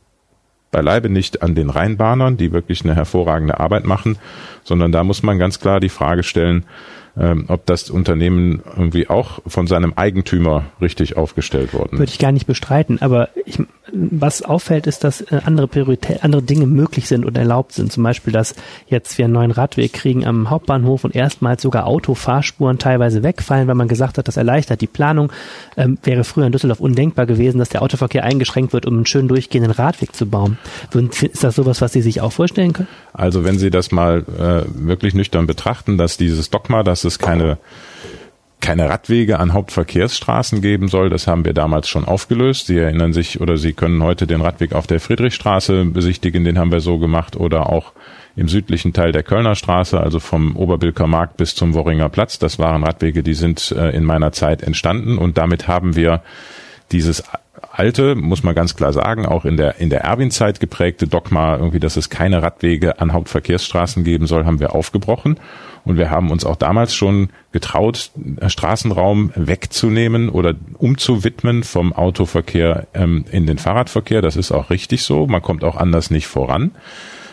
beileibe nicht an den Rheinbahnern, die wirklich eine hervorragende Arbeit machen, sondern da muss man ganz klar die Frage stellen, ähm, ob das Unternehmen irgendwie auch von seinem Eigentümer richtig aufgestellt worden Würde ich gar nicht bestreiten, aber ich, was auffällt, ist, dass äh, andere Priorität, andere Dinge möglich sind und erlaubt sind. Zum Beispiel, dass jetzt wir einen neuen Radweg kriegen am Hauptbahnhof und erstmals sogar Autofahrspuren teilweise wegfallen, weil man gesagt hat, das erleichtert die Planung. Ähm, wäre früher in Düsseldorf undenkbar gewesen, dass der Autoverkehr eingeschränkt wird, um einen schön durchgehenden Radweg zu bauen. Ist das sowas, was Sie sich auch vorstellen können? Also wenn Sie das mal äh, wirklich nüchtern betrachten, dass dieses Dogma, dass es keine keine Radwege an Hauptverkehrsstraßen geben soll. Das haben wir damals schon aufgelöst. Sie erinnern sich oder Sie können heute den Radweg auf der Friedrichstraße besichtigen. Den haben wir so gemacht oder auch im südlichen Teil der Kölner Straße, also vom Oberbilker Markt bis zum Worringer Platz. Das waren Radwege, die sind äh, in meiner Zeit entstanden und damit haben wir dieses alte, muss man ganz klar sagen, auch in der, in der Erwin-Zeit geprägte Dogma, irgendwie, dass es keine Radwege an Hauptverkehrsstraßen geben soll, haben wir aufgebrochen. Und wir haben uns auch damals schon getraut, Straßenraum wegzunehmen oder umzuwidmen vom Autoverkehr ähm, in den Fahrradverkehr. Das ist auch richtig so. Man kommt auch anders nicht voran.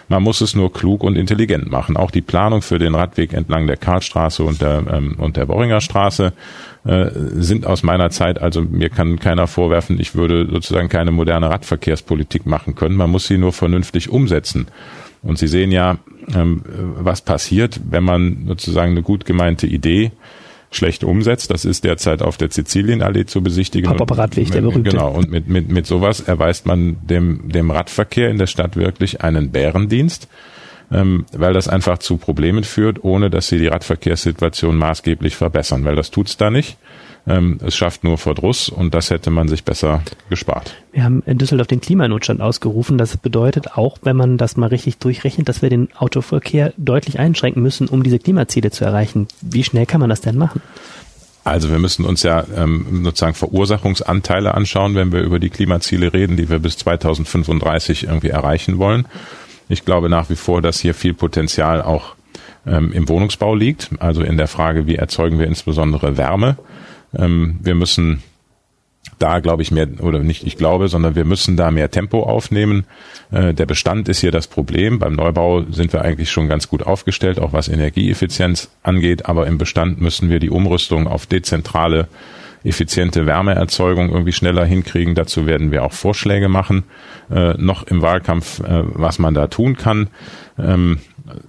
Man muss es nur klug und intelligent machen. Auch die Planung für den Radweg entlang der Karlstraße und der, ähm, und der Worringer Straße äh, sind aus meiner Zeit, also mir kann keiner vorwerfen, ich würde sozusagen keine moderne Radverkehrspolitik machen können. Man muss sie nur vernünftig umsetzen. Und Sie sehen ja, ähm, was passiert, wenn man sozusagen eine gut gemeinte Idee schlecht umsetzt. Das ist derzeit auf der Sizilienallee zu besichtigen. Pop-up-Radweg, der berühmte. Genau, und mit, mit, mit sowas erweist man dem, dem Radverkehr in der Stadt wirklich einen Bärendienst, ähm, weil das einfach zu Problemen führt, ohne dass sie die Radverkehrssituation maßgeblich verbessern, weil das tut's da nicht. Ähm, es schafft nur Verdruss und das hätte man sich besser gespart. Wir haben in Düsseldorf den Klimanotstand ausgerufen. Das bedeutet auch, wenn man das mal richtig durchrechnet, dass wir den Autoverkehr deutlich einschränken müssen, um diese Klimaziele zu erreichen. Wie schnell kann man das denn machen? Also wir müssen uns ja ähm, sozusagen Verursachungsanteile anschauen, wenn wir über die Klimaziele reden, die wir bis 2035 irgendwie erreichen wollen. Ich glaube nach wie vor, dass hier viel Potenzial auch ähm, im Wohnungsbau liegt, also in der Frage, wie erzeugen wir insbesondere Wärme. Ähm, wir müssen da glaube ich mehr oder nicht ich glaube, sondern wir müssen da mehr Tempo aufnehmen. Äh, der Bestand ist hier das Problem. Beim Neubau sind wir eigentlich schon ganz gut aufgestellt, auch was Energieeffizienz angeht, aber im Bestand müssen wir die Umrüstung auf dezentrale effiziente Wärmeerzeugung irgendwie schneller hinkriegen. Dazu werden wir auch Vorschläge machen, äh, noch im Wahlkampf, äh, was man da tun kann. Ähm,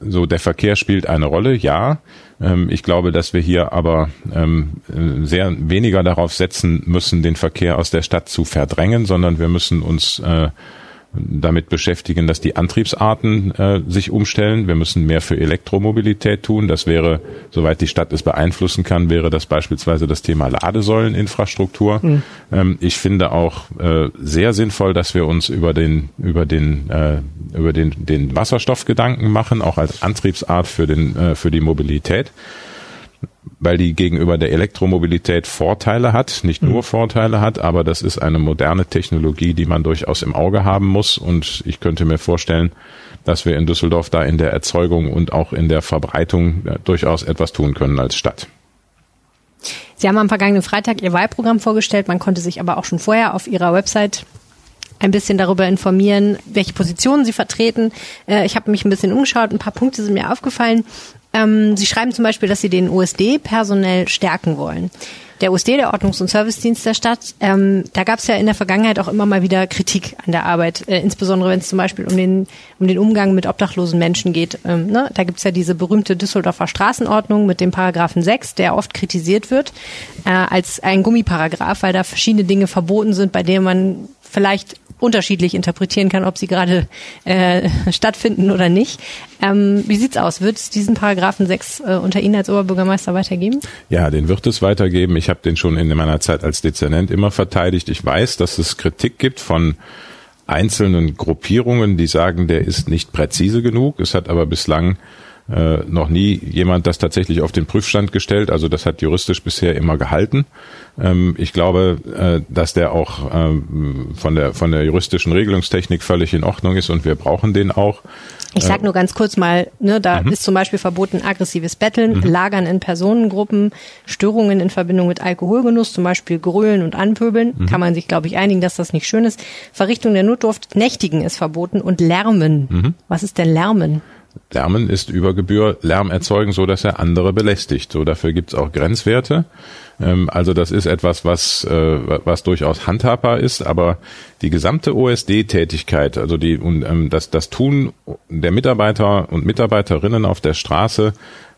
so der Verkehr spielt eine Rolle, ja. Ähm, ich glaube, dass wir hier aber ähm, sehr weniger darauf setzen müssen, den Verkehr aus der Stadt zu verdrängen, sondern wir müssen uns äh, damit beschäftigen, dass die Antriebsarten äh, sich umstellen. Wir müssen mehr für Elektromobilität tun. Das wäre, soweit die Stadt es beeinflussen kann, wäre das beispielsweise das Thema Ladesäuleninfrastruktur. Mhm. Ähm, ich finde auch äh, sehr sinnvoll, dass wir uns über den über den äh, über den den Wasserstoff Gedanken machen, auch als Antriebsart für den äh, für die Mobilität weil die gegenüber der Elektromobilität Vorteile hat, nicht nur mhm. Vorteile hat, aber das ist eine moderne Technologie, die man durchaus im Auge haben muss. Und ich könnte mir vorstellen, dass wir in Düsseldorf da in der Erzeugung und auch in der Verbreitung durchaus etwas tun können als Stadt. Sie haben am vergangenen Freitag Ihr Wahlprogramm vorgestellt. Man konnte sich aber auch schon vorher auf Ihrer Website ein bisschen darüber informieren, welche Positionen Sie vertreten. Äh, ich habe mich ein bisschen umgeschaut, ein paar Punkte sind mir aufgefallen. Ähm, Sie schreiben zum Beispiel, dass Sie den OSD personell stärken wollen. Der OSD, der Ordnungs- und Servicedienst der Stadt, ähm, da gab es ja in der Vergangenheit auch immer mal wieder Kritik an der Arbeit, äh, insbesondere wenn es zum Beispiel um den, um den Umgang mit obdachlosen Menschen geht. Ähm, ne? Da gibt's ja diese berühmte Düsseldorfer Straßenordnung mit dem Paragraphen 6, der oft kritisiert wird äh, als ein Gummiparagraph, weil da verschiedene Dinge verboten sind, bei denen man vielleicht unterschiedlich interpretieren kann, ob sie gerade äh, stattfinden oder nicht. Ähm, wie sieht's aus? Wird es diesen Paragraphen 6 äh, unter Ihnen als Oberbürgermeister weitergeben? Ja, den wird es weitergeben. Ich habe den schon in meiner Zeit als Dezernent immer verteidigt. Ich weiß, dass es Kritik gibt von einzelnen Gruppierungen, die sagen, der ist nicht präzise genug. Es hat aber bislang äh, noch nie jemand das tatsächlich auf den Prüfstand gestellt. Also das hat juristisch bisher immer gehalten. Ähm, ich glaube, äh, dass der auch ähm, von der von der juristischen Regelungstechnik völlig in Ordnung ist und wir brauchen den auch. Ich sag nur ganz kurz mal, ne, da mhm. ist zum Beispiel verboten aggressives Betteln, mhm. Lagern in Personengruppen, Störungen in Verbindung mit Alkoholgenuss, zum Beispiel Grölen und Anpöbeln. Mhm. Kann man sich, glaube ich, einigen, dass das nicht schön ist. Verrichtung der Notdurft, Nächtigen ist verboten und Lärmen. Mhm. Was ist denn Lärmen? Lärmen ist über Gebühr Lärm erzeugen, so dass er andere belästigt. So dafür gibt's auch Grenzwerte. Ähm, also das ist etwas, was, äh, was durchaus handhabbar ist, aber die gesamte OSD-Tätigkeit, also die, und, ähm, das, das Tun der Mitarbeiter und Mitarbeiterinnen auf der Straße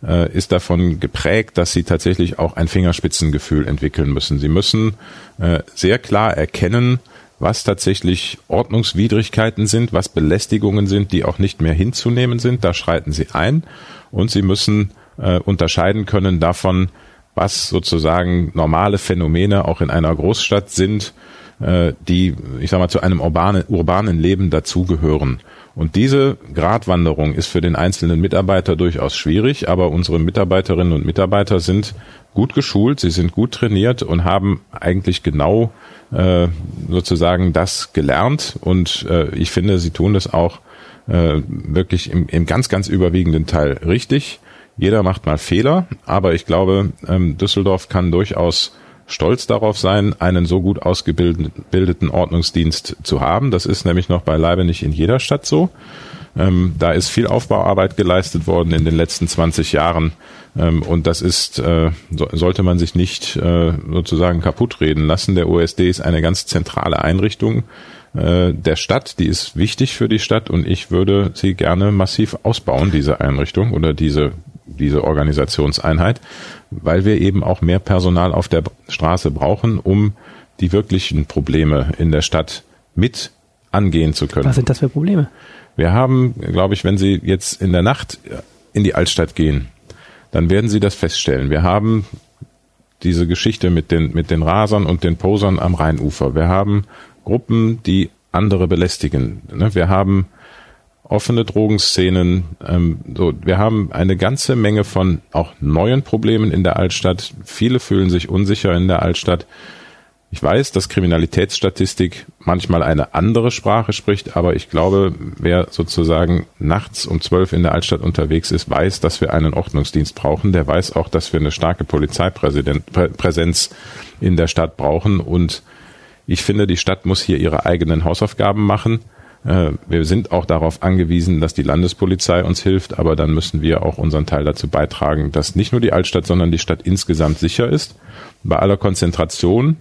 äh, ist davon geprägt, dass sie tatsächlich auch ein Fingerspitzengefühl entwickeln müssen. Sie müssen äh, sehr klar erkennen, was tatsächlich Ordnungswidrigkeiten sind, was Belästigungen sind, die auch nicht mehr hinzunehmen sind. Da schreiten sie ein und sie müssen äh, unterscheiden können davon, was sozusagen normale Phänomene auch in einer Großstadt sind, äh, die, ich sag mal, zu einem urbanen, urbanen Leben dazugehören. Und diese Gratwanderung ist für den einzelnen Mitarbeiter durchaus schwierig, aber unsere Mitarbeiterinnen und Mitarbeiter sind gut geschult, sie sind gut trainiert und haben eigentlich genau äh, sozusagen das gelernt. Und äh, ich finde, sie tun das auch äh, wirklich im, im ganz, ganz überwiegenden Teil richtig. Jeder macht mal Fehler, aber ich glaube, ähm, Düsseldorf kann durchaus stolz darauf sein, einen so gut ausgebildeten Ordnungsdienst zu haben. Das ist nämlich noch beileibe nicht in jeder Stadt so. Ähm, da ist viel Aufbauarbeit geleistet worden in den letzten 20 Jahren. Ähm, und das ist, äh, so, sollte man sich nicht äh, sozusagen kaputt reden lassen. Der OSD ist eine ganz zentrale Einrichtung äh, der Stadt. Die ist wichtig für die Stadt und ich würde sie gerne massiv ausbauen, diese Einrichtung oder diese diese Organisationseinheit, weil wir eben auch mehr Personal auf der Straße brauchen, um die wirklichen Probleme in der Stadt mit angehen zu können. Was sind das für Probleme? Wir haben, glaube ich, wenn Sie jetzt in der Nacht in die Altstadt gehen, dann werden Sie das feststellen. Wir haben diese Geschichte mit den, mit den Rasern und den Posern am Rheinufer. Wir haben Gruppen, die andere belästigen. Ne? Wir haben offene Drogenszenen. Ähm, so, wir haben eine ganze Menge von auch neuen Problemen in der Altstadt. Viele fühlen sich unsicher in der Altstadt. Ich weiß, dass Kriminalitätsstatistik manchmal eine andere Sprache spricht, aber ich glaube, wer sozusagen nachts um zwölf in der Altstadt unterwegs ist, weiß, dass wir einen Ordnungsdienst brauchen. Der weiß auch, dass wir eine starke Polizeipräsenz in der Stadt brauchen. Und ich finde, die Stadt muss hier ihre eigenen Hausaufgaben machen. Äh, wir sind auch darauf angewiesen, dass die Landespolizei uns hilft, aber dann müssen wir auch unseren Teil dazu beitragen, dass nicht nur die Altstadt, sondern die Stadt insgesamt sicher ist. Bei aller Konzentration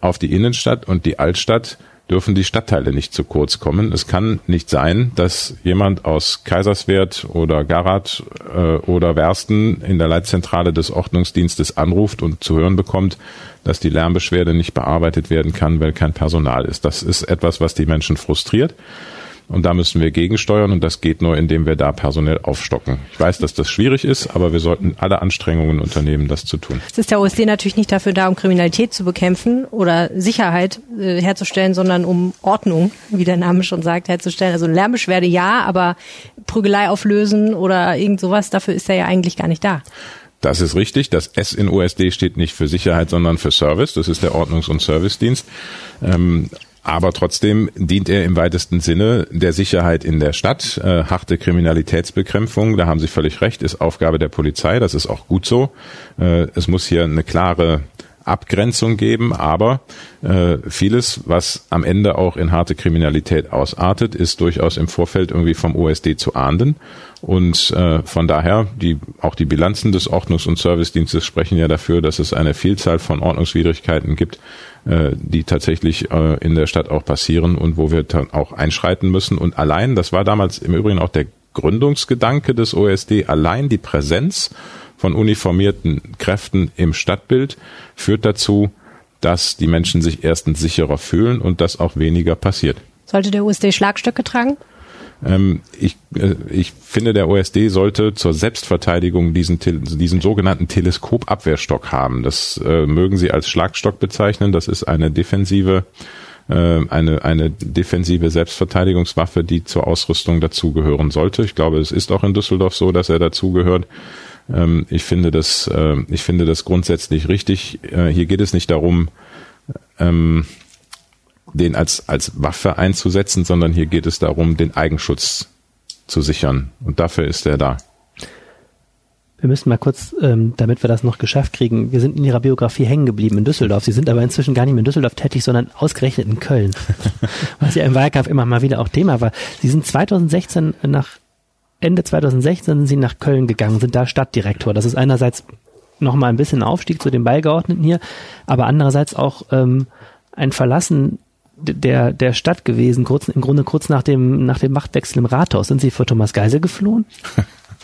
auf die Innenstadt und die Altstadt dürfen die Stadtteile nicht zu kurz kommen. Es kann nicht sein, dass jemand aus Kaiserswerth oder Garat äh, oder Wersten in der Leitzentrale des Ordnungsdienstes anruft und zu hören bekommt, dass die Lärmbeschwerde nicht bearbeitet werden kann, weil kein Personal ist. Das ist etwas, was die Menschen frustriert. Und da müssen wir gegensteuern und das geht nur, indem wir da personell aufstocken. Ich weiß, dass das schwierig ist, aber wir sollten alle Anstrengungen unternehmen, das zu tun. Es ist der OSD natürlich nicht dafür da, um Kriminalität zu bekämpfen oder Sicherheit äh, herzustellen, sondern um Ordnung, wie der Name schon sagt, herzustellen. Also Lärmbeschwerde ja, aber Prügelei auflösen oder irgend sowas, dafür ist er ja eigentlich gar nicht da. Das ist richtig. Das S in OSD steht nicht für Sicherheit, sondern für Service. Das ist der Ordnungs- und Servicedienst. Ähm, aber trotzdem dient er im weitesten Sinne der Sicherheit in der Stadt. Äh, harte Kriminalitätsbekämpfung, da haben Sie völlig recht, ist Aufgabe der Polizei. Das ist auch gut so. Äh, es muss hier eine klare Abgrenzung geben, aber äh, vieles, was am Ende auch in harte Kriminalität ausartet, ist durchaus im Vorfeld irgendwie vom OSD zu ahnden. Und äh, von daher, die, auch die Bilanzen des Ordnungs- und Servicedienstes sprechen ja dafür, dass es eine Vielzahl von Ordnungswidrigkeiten gibt, äh, die tatsächlich äh, in der Stadt auch passieren und wo wir dann auch einschreiten müssen. Und allein, das war damals im Übrigen auch der Gründungsgedanke des OSD, allein die Präsenz von uniformierten Kräften im Stadtbild führt dazu, dass die Menschen sich erstens sicherer fühlen und dass auch weniger passiert. Sollte der USD Schlagstöcke tragen? Ähm, ich, äh, ich finde, der OSD sollte zur Selbstverteidigung diesen, diesen sogenannten Teleskopabwehrstock haben. Das äh, mögen Sie als Schlagstock bezeichnen. Das ist eine defensive äh, eine, eine defensive Selbstverteidigungswaffe, die zur Ausrüstung dazugehören sollte. Ich glaube, es ist auch in Düsseldorf so, dass er dazugehört. Ähm, ich finde das, äh, ich finde das grundsätzlich richtig. Äh, hier geht es nicht darum, ähm, den als, als Waffe einzusetzen, sondern hier geht es darum, den Eigenschutz zu sichern. Und dafür ist er da. Wir müssen mal kurz, ähm, damit wir das noch geschafft kriegen, wir sind in Ihrer Biografie hängen geblieben in Düsseldorf. Sie sind aber inzwischen gar nicht mehr in Düsseldorf tätig, sondern ausgerechnet in Köln, was ja im Wahlkampf immer mal wieder auch Thema war. Sie sind 2016 nach, Ende 2016 sind Sie nach Köln gegangen, sind da Stadtdirektor. Das ist einerseits nochmal ein bisschen Aufstieg zu den Beigeordneten hier, aber andererseits auch ähm, ein Verlassen der, der Stadt gewesen, kurz, im Grunde kurz nach dem, nach dem Machtwechsel im Rathaus. Sind Sie vor Thomas Geisel geflohen?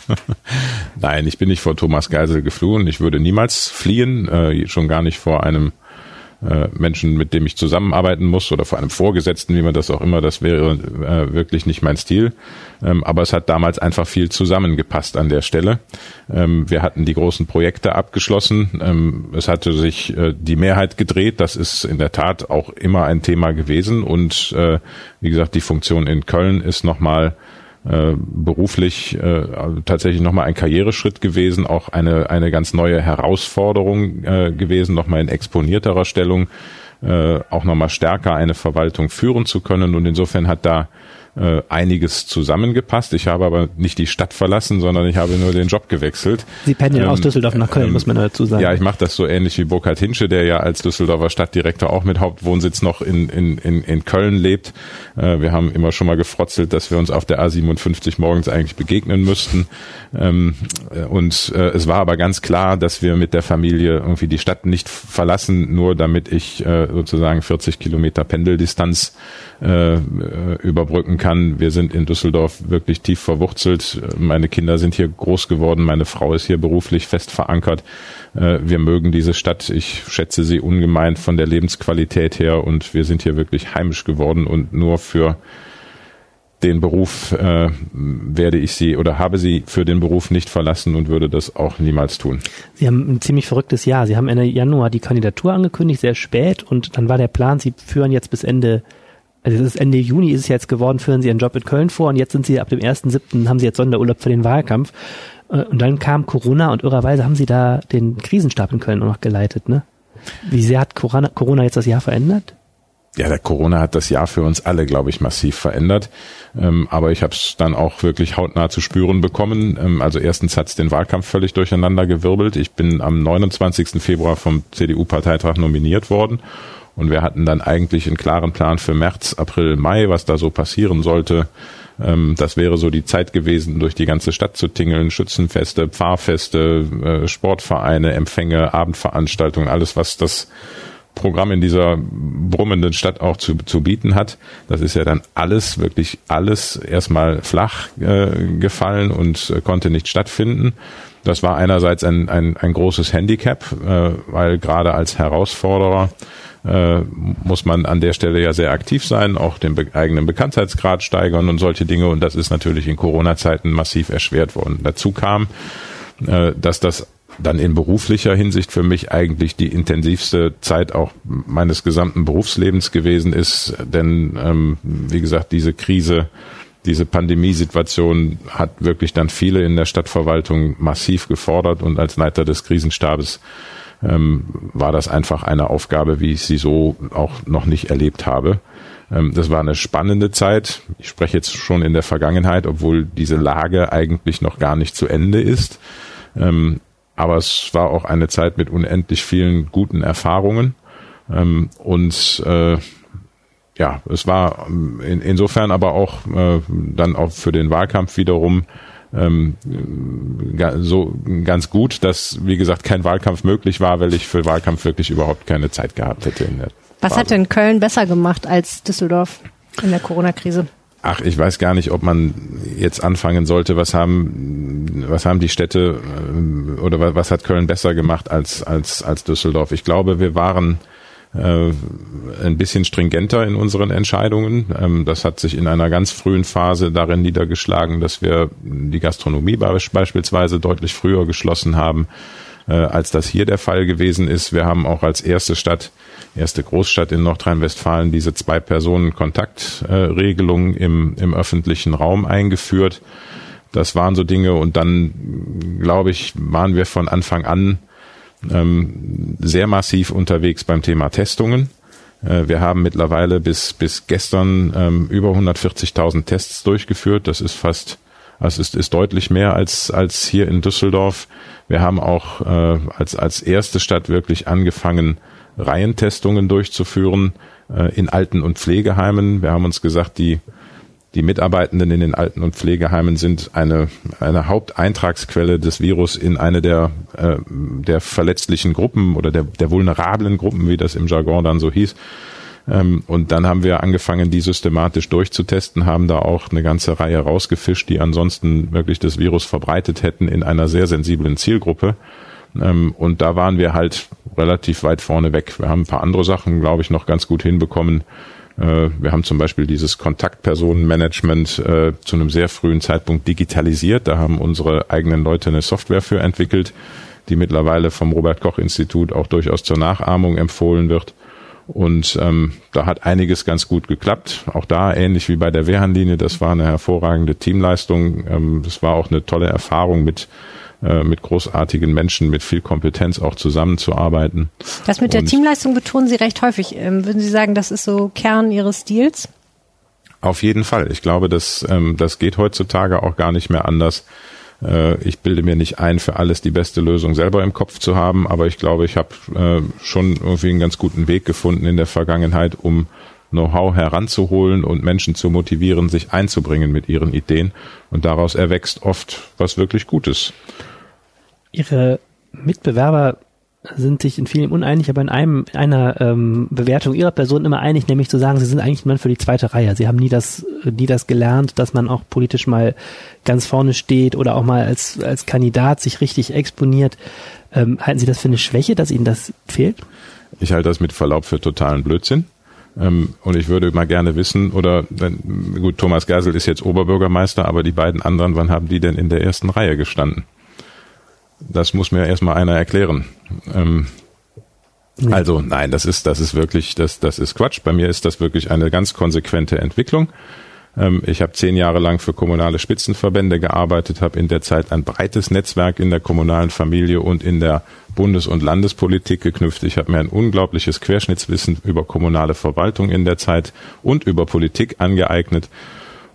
Nein, ich bin nicht vor Thomas Geisel geflohen. Ich würde niemals fliehen, äh, schon gar nicht vor einem äh, Menschen, mit dem ich zusammenarbeiten muss oder vor einem Vorgesetzten, wie man das auch immer, das wäre äh, wirklich nicht mein Stil. Ähm, aber es hat damals einfach viel zusammengepasst an der Stelle. Ähm, wir hatten die großen Projekte abgeschlossen. Ähm, es hatte sich äh, die Mehrheit gedreht. Das ist in der Tat auch immer ein Thema gewesen. Und äh, wie gesagt, die Funktion in Köln ist nochmal äh, beruflich äh, tatsächlich nochmal ein Karriereschritt gewesen, auch eine, eine ganz neue Herausforderung äh, gewesen, nochmal in exponierterer Stellung, äh, auch nochmal stärker eine Verwaltung führen zu können. Und insofern hat da äh, einiges zusammengepasst. Ich habe aber nicht die Stadt verlassen, sondern ich habe nur den Job gewechselt. Sie pendeln ähm, aus Düsseldorf nach Köln, ähm, muss man dazu sagen. Ja, ich mache das so ähnlich wie Burkhard Hinsche, der ja als Düsseldorfer Stadtdirektor auch mit Hauptwohnsitz noch in, in, in, in Köln lebt. Äh, wir haben immer schon mal gefrotzelt, dass wir uns auf der A57 morgens eigentlich begegnen müssten. Ähm, äh, und äh, es war aber ganz klar, dass wir mit der Familie irgendwie die Stadt nicht verlassen, nur damit ich äh, sozusagen 40 Kilometer Pendeldistanz äh, überbrücken kann. Wir sind in Düsseldorf wirklich tief verwurzelt. Meine Kinder sind hier groß geworden. Meine Frau ist hier beruflich fest verankert. Äh, wir mögen diese Stadt. Ich schätze sie ungemein von der Lebensqualität her und wir sind hier wirklich heimisch geworden und nur für den Beruf äh, werde ich sie oder habe sie für den Beruf nicht verlassen und würde das auch niemals tun. Sie haben ein ziemlich verrücktes Jahr. Sie haben Ende Januar die Kandidatur angekündigt, sehr spät, und dann war der Plan, Sie führen jetzt bis Ende also ist Ende Juni ist es jetzt geworden, führen sie einen Job in Köln vor und jetzt sind sie ab dem 1.7. haben sie jetzt Sonderurlaub für den Wahlkampf. Äh, und dann kam Corona und irrerweise haben sie da den Krisenstab in Köln auch noch geleitet, ne? Wie sehr hat Corona, Corona jetzt das Jahr verändert? Ja, der Corona hat das Jahr für uns alle, glaube ich, massiv verändert. Ähm, aber ich habe es dann auch wirklich hautnah zu spüren bekommen. Ähm, also erstens hat es den Wahlkampf völlig durcheinander gewirbelt. Ich bin am 29. Februar vom CDU-Parteitag nominiert worden und wir hatten dann eigentlich einen klaren Plan für März, April, Mai, was da so passieren sollte. Ähm, das wäre so die Zeit gewesen, durch die ganze Stadt zu tingeln, Schützenfeste, Pfarrfeste, äh, Sportvereine, Empfänge, Abendveranstaltungen, alles, was das Programm in dieser brummenden Stadt auch zu, zu bieten hat. Das ist ja dann alles, wirklich alles erstmal flach äh, gefallen und äh, konnte nicht stattfinden. Das war einerseits ein, ein, ein großes Handicap, äh, weil gerade als Herausforderer äh, muss man an der Stelle ja sehr aktiv sein, auch den be eigenen Bekanntheitsgrad steigern und solche Dinge. Und das ist natürlich in Corona-Zeiten massiv erschwert worden. Dazu kam, äh, dass das dann in beruflicher Hinsicht für mich eigentlich die intensivste Zeit auch meines gesamten Berufslebens gewesen ist. Denn, ähm, wie gesagt, diese Krise, diese Pandemiesituation hat wirklich dann viele in der Stadtverwaltung massiv gefordert und als Leiter des Krisenstabes ähm, war das einfach eine Aufgabe, wie ich sie so auch noch nicht erlebt habe. Ähm, das war eine spannende Zeit. Ich spreche jetzt schon in der Vergangenheit, obwohl diese Lage eigentlich noch gar nicht zu Ende ist. Ähm, aber es war auch eine Zeit mit unendlich vielen guten Erfahrungen. Ähm, und äh, ja, es war in, insofern aber auch äh, dann auch für den Wahlkampf wiederum ähm, so ganz gut, dass, wie gesagt, kein Wahlkampf möglich war, weil ich für Wahlkampf wirklich überhaupt keine Zeit gehabt hätte. Was Phase. hat denn Köln besser gemacht als Düsseldorf in der Corona-Krise? Ach, ich weiß gar nicht, ob man jetzt anfangen sollte, was haben, was haben die Städte äh, oder was hat Köln besser gemacht als, als, als Düsseldorf? Ich glaube, wir waren äh, ein bisschen stringenter in unseren Entscheidungen. Ähm, das hat sich in einer ganz frühen Phase darin niedergeschlagen, dass wir die Gastronomie beispielsweise deutlich früher geschlossen haben, äh, als das hier der Fall gewesen ist. Wir haben auch als erste Stadt, erste Großstadt in Nordrhein-Westfalen diese Zwei-Personen-Kontaktregelung im, im öffentlichen Raum eingeführt. Das waren so Dinge und dann, glaube ich, waren wir von Anfang an ähm, sehr massiv unterwegs beim Thema Testungen. Äh, wir haben mittlerweile bis, bis gestern ähm, über 140.000 Tests durchgeführt. Das ist fast, also ist, ist deutlich mehr als, als hier in Düsseldorf. Wir haben auch äh, als, als erste Stadt wirklich angefangen, Reihentestungen durchzuführen äh, in Alten- und Pflegeheimen. Wir haben uns gesagt, die die Mitarbeitenden in den Alten- und Pflegeheimen sind eine, eine Haupteintragsquelle des Virus in eine der, äh, der verletzlichen Gruppen oder der, der vulnerablen Gruppen, wie das im Jargon dann so hieß. Ähm, und dann haben wir angefangen, die systematisch durchzutesten, haben da auch eine ganze Reihe rausgefischt, die ansonsten wirklich das Virus verbreitet hätten in einer sehr sensiblen Zielgruppe. Ähm, und da waren wir halt relativ weit vorne weg. Wir haben ein paar andere Sachen, glaube ich, noch ganz gut hinbekommen. Äh, wir haben zum Beispiel dieses Kontaktpersonenmanagement äh, zu einem sehr frühen Zeitpunkt digitalisiert. Da haben unsere eigenen Leute eine Software für entwickelt, die mittlerweile vom Robert Koch Institut auch durchaus zur Nachahmung empfohlen wird. Und ähm, da hat einiges ganz gut geklappt. Auch da ähnlich wie bei der Wehrhandlinie, das war eine hervorragende Teamleistung. Ähm, das war auch eine tolle Erfahrung mit äh, mit großartigen Menschen mit viel Kompetenz auch zusammenzuarbeiten. Das mit der Und Teamleistung betonen Sie recht häufig. Ähm, würden Sie sagen, das ist so Kern Ihres Stils? Auf jeden Fall. Ich glaube, das, ähm, das geht heutzutage auch gar nicht mehr anders. Äh, ich bilde mir nicht ein, für alles die beste Lösung selber im Kopf zu haben, aber ich glaube, ich habe äh, schon irgendwie einen ganz guten Weg gefunden in der Vergangenheit, um Know-how heranzuholen und Menschen zu motivieren, sich einzubringen mit ihren Ideen. Und daraus erwächst oft was wirklich Gutes. Ihre Mitbewerber sind sich in vielen uneinig, aber in einem einer ähm, Bewertung ihrer Person immer einig, nämlich zu sagen, sie sind eigentlich ein Mann für die zweite Reihe. Sie haben nie das, nie das gelernt, dass man auch politisch mal ganz vorne steht oder auch mal als als Kandidat sich richtig exponiert. Ähm, halten Sie das für eine Schwäche, dass Ihnen das fehlt? Ich halte das mit Verlaub für totalen Blödsinn. Ähm, und ich würde mal gerne wissen, oder gut, Thomas Gersel ist jetzt Oberbürgermeister, aber die beiden anderen, wann haben die denn in der ersten Reihe gestanden? Das muss mir erstmal einer erklären. Ähm. Also nein, das ist, das ist wirklich, das, das ist Quatsch. Bei mir ist das wirklich eine ganz konsequente Entwicklung. Ähm, ich habe zehn Jahre lang für kommunale Spitzenverbände gearbeitet, habe in der Zeit ein breites Netzwerk in der kommunalen Familie und in der Bundes- und Landespolitik geknüpft. Ich habe mir ein unglaubliches Querschnittswissen über kommunale Verwaltung in der Zeit und über Politik angeeignet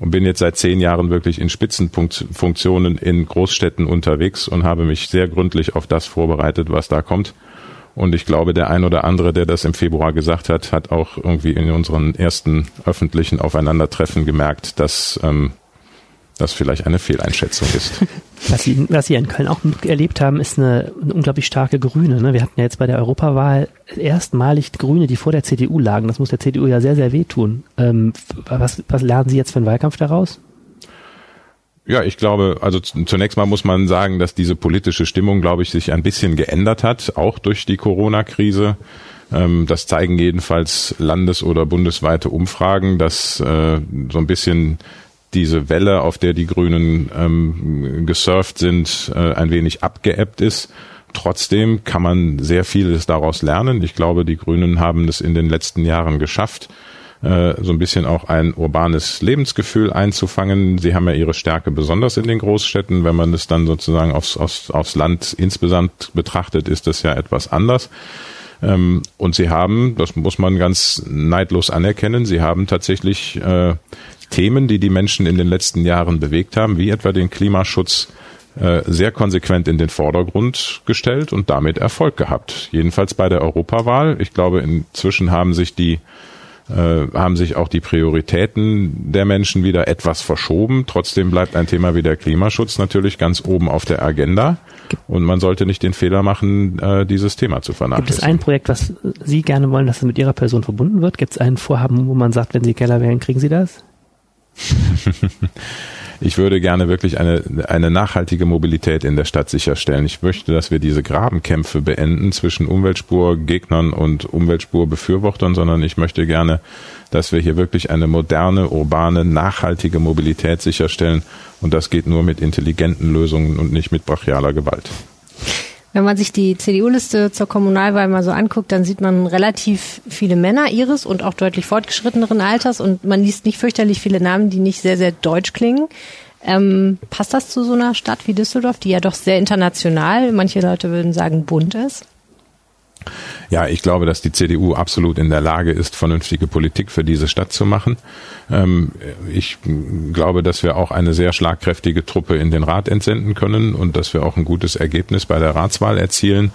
und bin jetzt seit zehn Jahren wirklich in Spitzenfunktionen in Großstädten unterwegs und habe mich sehr gründlich auf das vorbereitet, was da kommt. Und ich glaube, der ein oder andere, der das im Februar gesagt hat, hat auch irgendwie in unseren ersten öffentlichen Aufeinandertreffen gemerkt, dass ähm, das vielleicht eine Fehleinschätzung ist. Was Sie, was Sie in Köln auch erlebt haben, ist eine, eine unglaublich starke Grüne. Ne? Wir hatten ja jetzt bei der Europawahl erstmalig Grüne, die vor der CDU lagen. Das muss der CDU ja sehr, sehr wehtun. Ähm, was, was lernen Sie jetzt für den Wahlkampf daraus? Ja, ich glaube, also zunächst mal muss man sagen, dass diese politische Stimmung, glaube ich, sich ein bisschen geändert hat, auch durch die Corona-Krise. Ähm, das zeigen jedenfalls landes- oder bundesweite Umfragen, dass äh, so ein bisschen diese Welle, auf der die Grünen ähm, gesurft sind, äh, ein wenig abgeebbt ist. Trotzdem kann man sehr vieles daraus lernen. Ich glaube, die Grünen haben es in den letzten Jahren geschafft, äh, so ein bisschen auch ein urbanes Lebensgefühl einzufangen. Sie haben ja ihre Stärke besonders in den Großstädten. Wenn man es dann sozusagen aufs, aufs, aufs Land insgesamt betrachtet, ist das ja etwas anders. Ähm, und sie haben, das muss man ganz neidlos anerkennen, sie haben tatsächlich äh, Themen, die die Menschen in den letzten Jahren bewegt haben, wie etwa den Klimaschutz, äh, sehr konsequent in den Vordergrund gestellt und damit Erfolg gehabt. Jedenfalls bei der Europawahl. Ich glaube, inzwischen haben sich die äh, haben sich auch die Prioritäten der Menschen wieder etwas verschoben. Trotzdem bleibt ein Thema wie der Klimaschutz natürlich ganz oben auf der Agenda. Und man sollte nicht den Fehler machen, äh, dieses Thema zu vernachlässigen. Gibt es ein Projekt, was Sie gerne wollen, dass es mit Ihrer Person verbunden wird? Gibt es ein Vorhaben, wo man sagt, wenn Sie Keller wählen, kriegen Sie das? ich würde gerne wirklich eine, eine nachhaltige Mobilität in der Stadt sicherstellen. Ich möchte, dass wir diese Grabenkämpfe beenden zwischen Umweltspurgegnern und Umweltspurbefürwortern, sondern ich möchte gerne, dass wir hier wirklich eine moderne, urbane, nachhaltige Mobilität sicherstellen. Und das geht nur mit intelligenten Lösungen und nicht mit brachialer Gewalt. Wenn man sich die CDU-Liste zur Kommunalwahl mal so anguckt, dann sieht man relativ viele Männer ihres und auch deutlich fortgeschritteneren Alters und man liest nicht fürchterlich viele Namen, die nicht sehr, sehr deutsch klingen. Ähm, passt das zu so einer Stadt wie Düsseldorf, die ja doch sehr international, manche Leute würden sagen, bunt ist? Ja, ich glaube, dass die CDU absolut in der Lage ist, vernünftige Politik für diese Stadt zu machen. Ähm, ich glaube, dass wir auch eine sehr schlagkräftige Truppe in den Rat entsenden können und dass wir auch ein gutes Ergebnis bei der Ratswahl erzielen.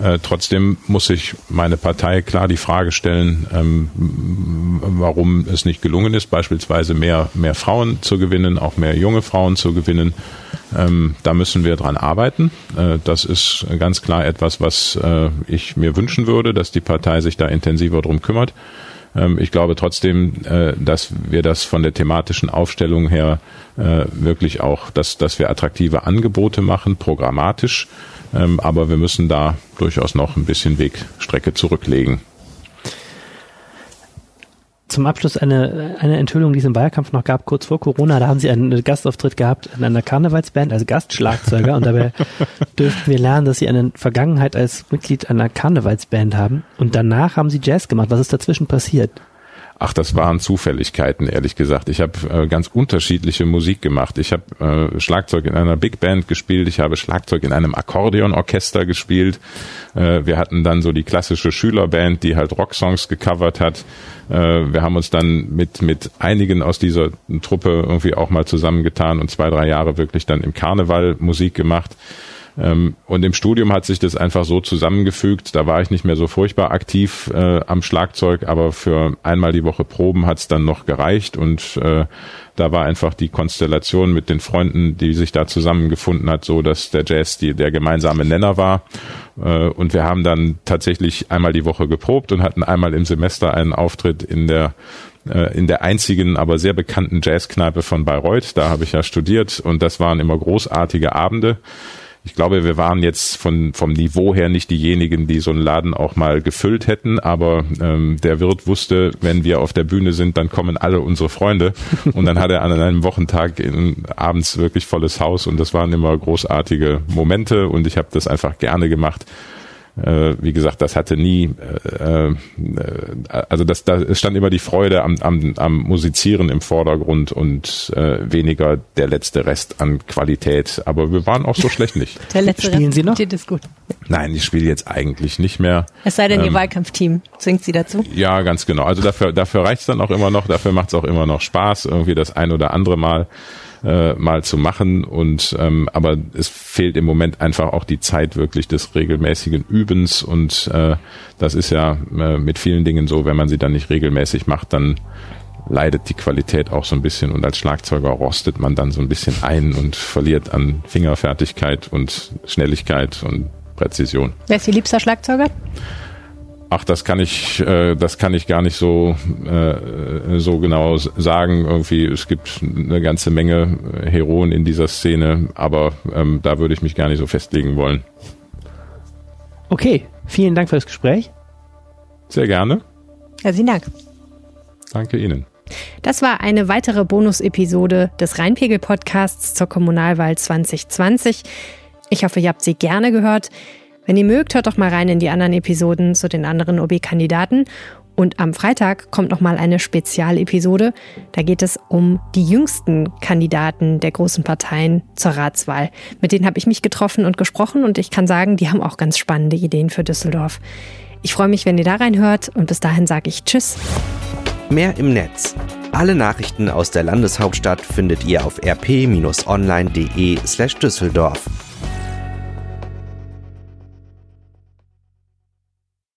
Äh, trotzdem muss sich meine Partei klar die Frage stellen, ähm, warum es nicht gelungen ist, beispielsweise mehr, mehr Frauen zu gewinnen, auch mehr junge Frauen zu gewinnen. Ähm, da müssen wir dran arbeiten. Äh, das ist ganz klar etwas, was äh, ich mir wünschen würde, dass die Partei sich da intensiver drum kümmert. Ähm, ich glaube trotzdem, äh, dass wir das von der thematischen Aufstellung her äh, wirklich auch, dass, dass wir attraktive Angebote machen, programmatisch ähm, aber wir müssen da durchaus noch ein bisschen Wegstrecke zurücklegen. Zum Abschluss eine, eine Enthüllung, die es im Wahlkampf noch gab, kurz vor Corona. Da haben sie einen Gastauftritt gehabt in einer Karnevalsband als Gastschlagzeuger und dabei dürften wir lernen, dass sie eine Vergangenheit als Mitglied einer Karnevalsband haben und danach haben sie Jazz gemacht. Was ist dazwischen passiert? Ach, das waren Zufälligkeiten, ehrlich gesagt. Ich habe äh, ganz unterschiedliche Musik gemacht. Ich habe äh, Schlagzeug in einer Big Band gespielt, ich habe Schlagzeug in einem Akkordeonorchester gespielt. Äh, wir hatten dann so die klassische Schülerband, die halt Rocksongs gecovert hat. Äh, wir haben uns dann mit, mit einigen aus dieser Truppe irgendwie auch mal zusammengetan und zwei, drei Jahre wirklich dann im Karneval Musik gemacht. Ähm, und im Studium hat sich das einfach so zusammengefügt. Da war ich nicht mehr so furchtbar aktiv äh, am Schlagzeug, aber für einmal die Woche Proben hat es dann noch gereicht und äh, da war einfach die Konstellation mit den Freunden, die sich da zusammengefunden hat, so dass der Jazz die, der gemeinsame Nenner war. Äh, und wir haben dann tatsächlich einmal die Woche geprobt und hatten einmal im Semester einen Auftritt in der äh, in der einzigen, aber sehr bekannten Jazzkneipe von Bayreuth. Da habe ich ja studiert und das waren immer großartige Abende ich glaube, wir waren jetzt von, vom Niveau her nicht diejenigen, die so einen Laden auch mal gefüllt hätten, aber ähm, der Wirt wusste, wenn wir auf der Bühne sind, dann kommen alle unsere Freunde. Und dann hat er an einem Wochentag in, abends wirklich volles Haus und das waren immer großartige Momente und ich habe das einfach gerne gemacht äh, wie gesagt, das hatte nie, äh, äh, also das, da stand immer die Freude am, am, am Musizieren im Vordergrund und äh, weniger der letzte Rest an Qualität. Aber wir waren auch so schlecht nicht. Der letzte Spielen Rest Sie noch? ist gut. Nein, ich spiele jetzt eigentlich nicht mehr. Es sei denn, Ihr Ähm, Wahlkampfteam zwingt Sie dazu. Ja, ganz genau. Also dafür, dafür reicht's dann auch immer noch, dafür macht's auch immer noch Spaß, irgendwie das ein oder andere Mal äh, mal zu machen. Und ähm, aber es fehlt im Moment einfach auch die Zeit wirklich des regelmäßigen Übens. Und äh, das ist ja äh, mit vielen Dingen so, wenn man sie dann nicht regelmäßig macht, dann leidet die Qualität auch so ein bisschen und als Schlagzeuger rostet man dann so ein bisschen ein und verliert an Fingerfertigkeit und Schnelligkeit und Präzision. Wer ist Ihr liebster Schlagzeuger? Ach, das kann ich, äh, das kann ich gar nicht so äh, so genau sagen. Irgendwie, es gibt eine ganze Menge Heroen in dieser Szene, aber ähm, da würde ich mich gar nicht so festlegen wollen. Okay, vielen Dank für das Gespräch. Sehr gerne. Herzlichen Dank. Danke Ihnen. Das war eine weitere Bonus-Episode des Rheinpegel-Podcasts zur Kommunalwahl 2020. Ich hoffe, ihr habt sie gerne gehört. Wenn ihr mögt, hört doch mal rein in die anderen Episoden zu den anderen OB-Kandidaten. Und am Freitag kommt noch mal eine Spezialepisode. Da geht es um die jüngsten Kandidaten der großen Parteien zur Ratswahl. Mit denen habe ich mich getroffen und gesprochen und ich kann sagen, die haben auch ganz spannende Ideen für Düsseldorf. Ich freue mich, wenn ihr da reinhört und bis dahin sage ich Tschüss. Mehr im Netz. Alle Nachrichten aus der Landeshauptstadt findet ihr auf rp-online.de slash Düsseldorf.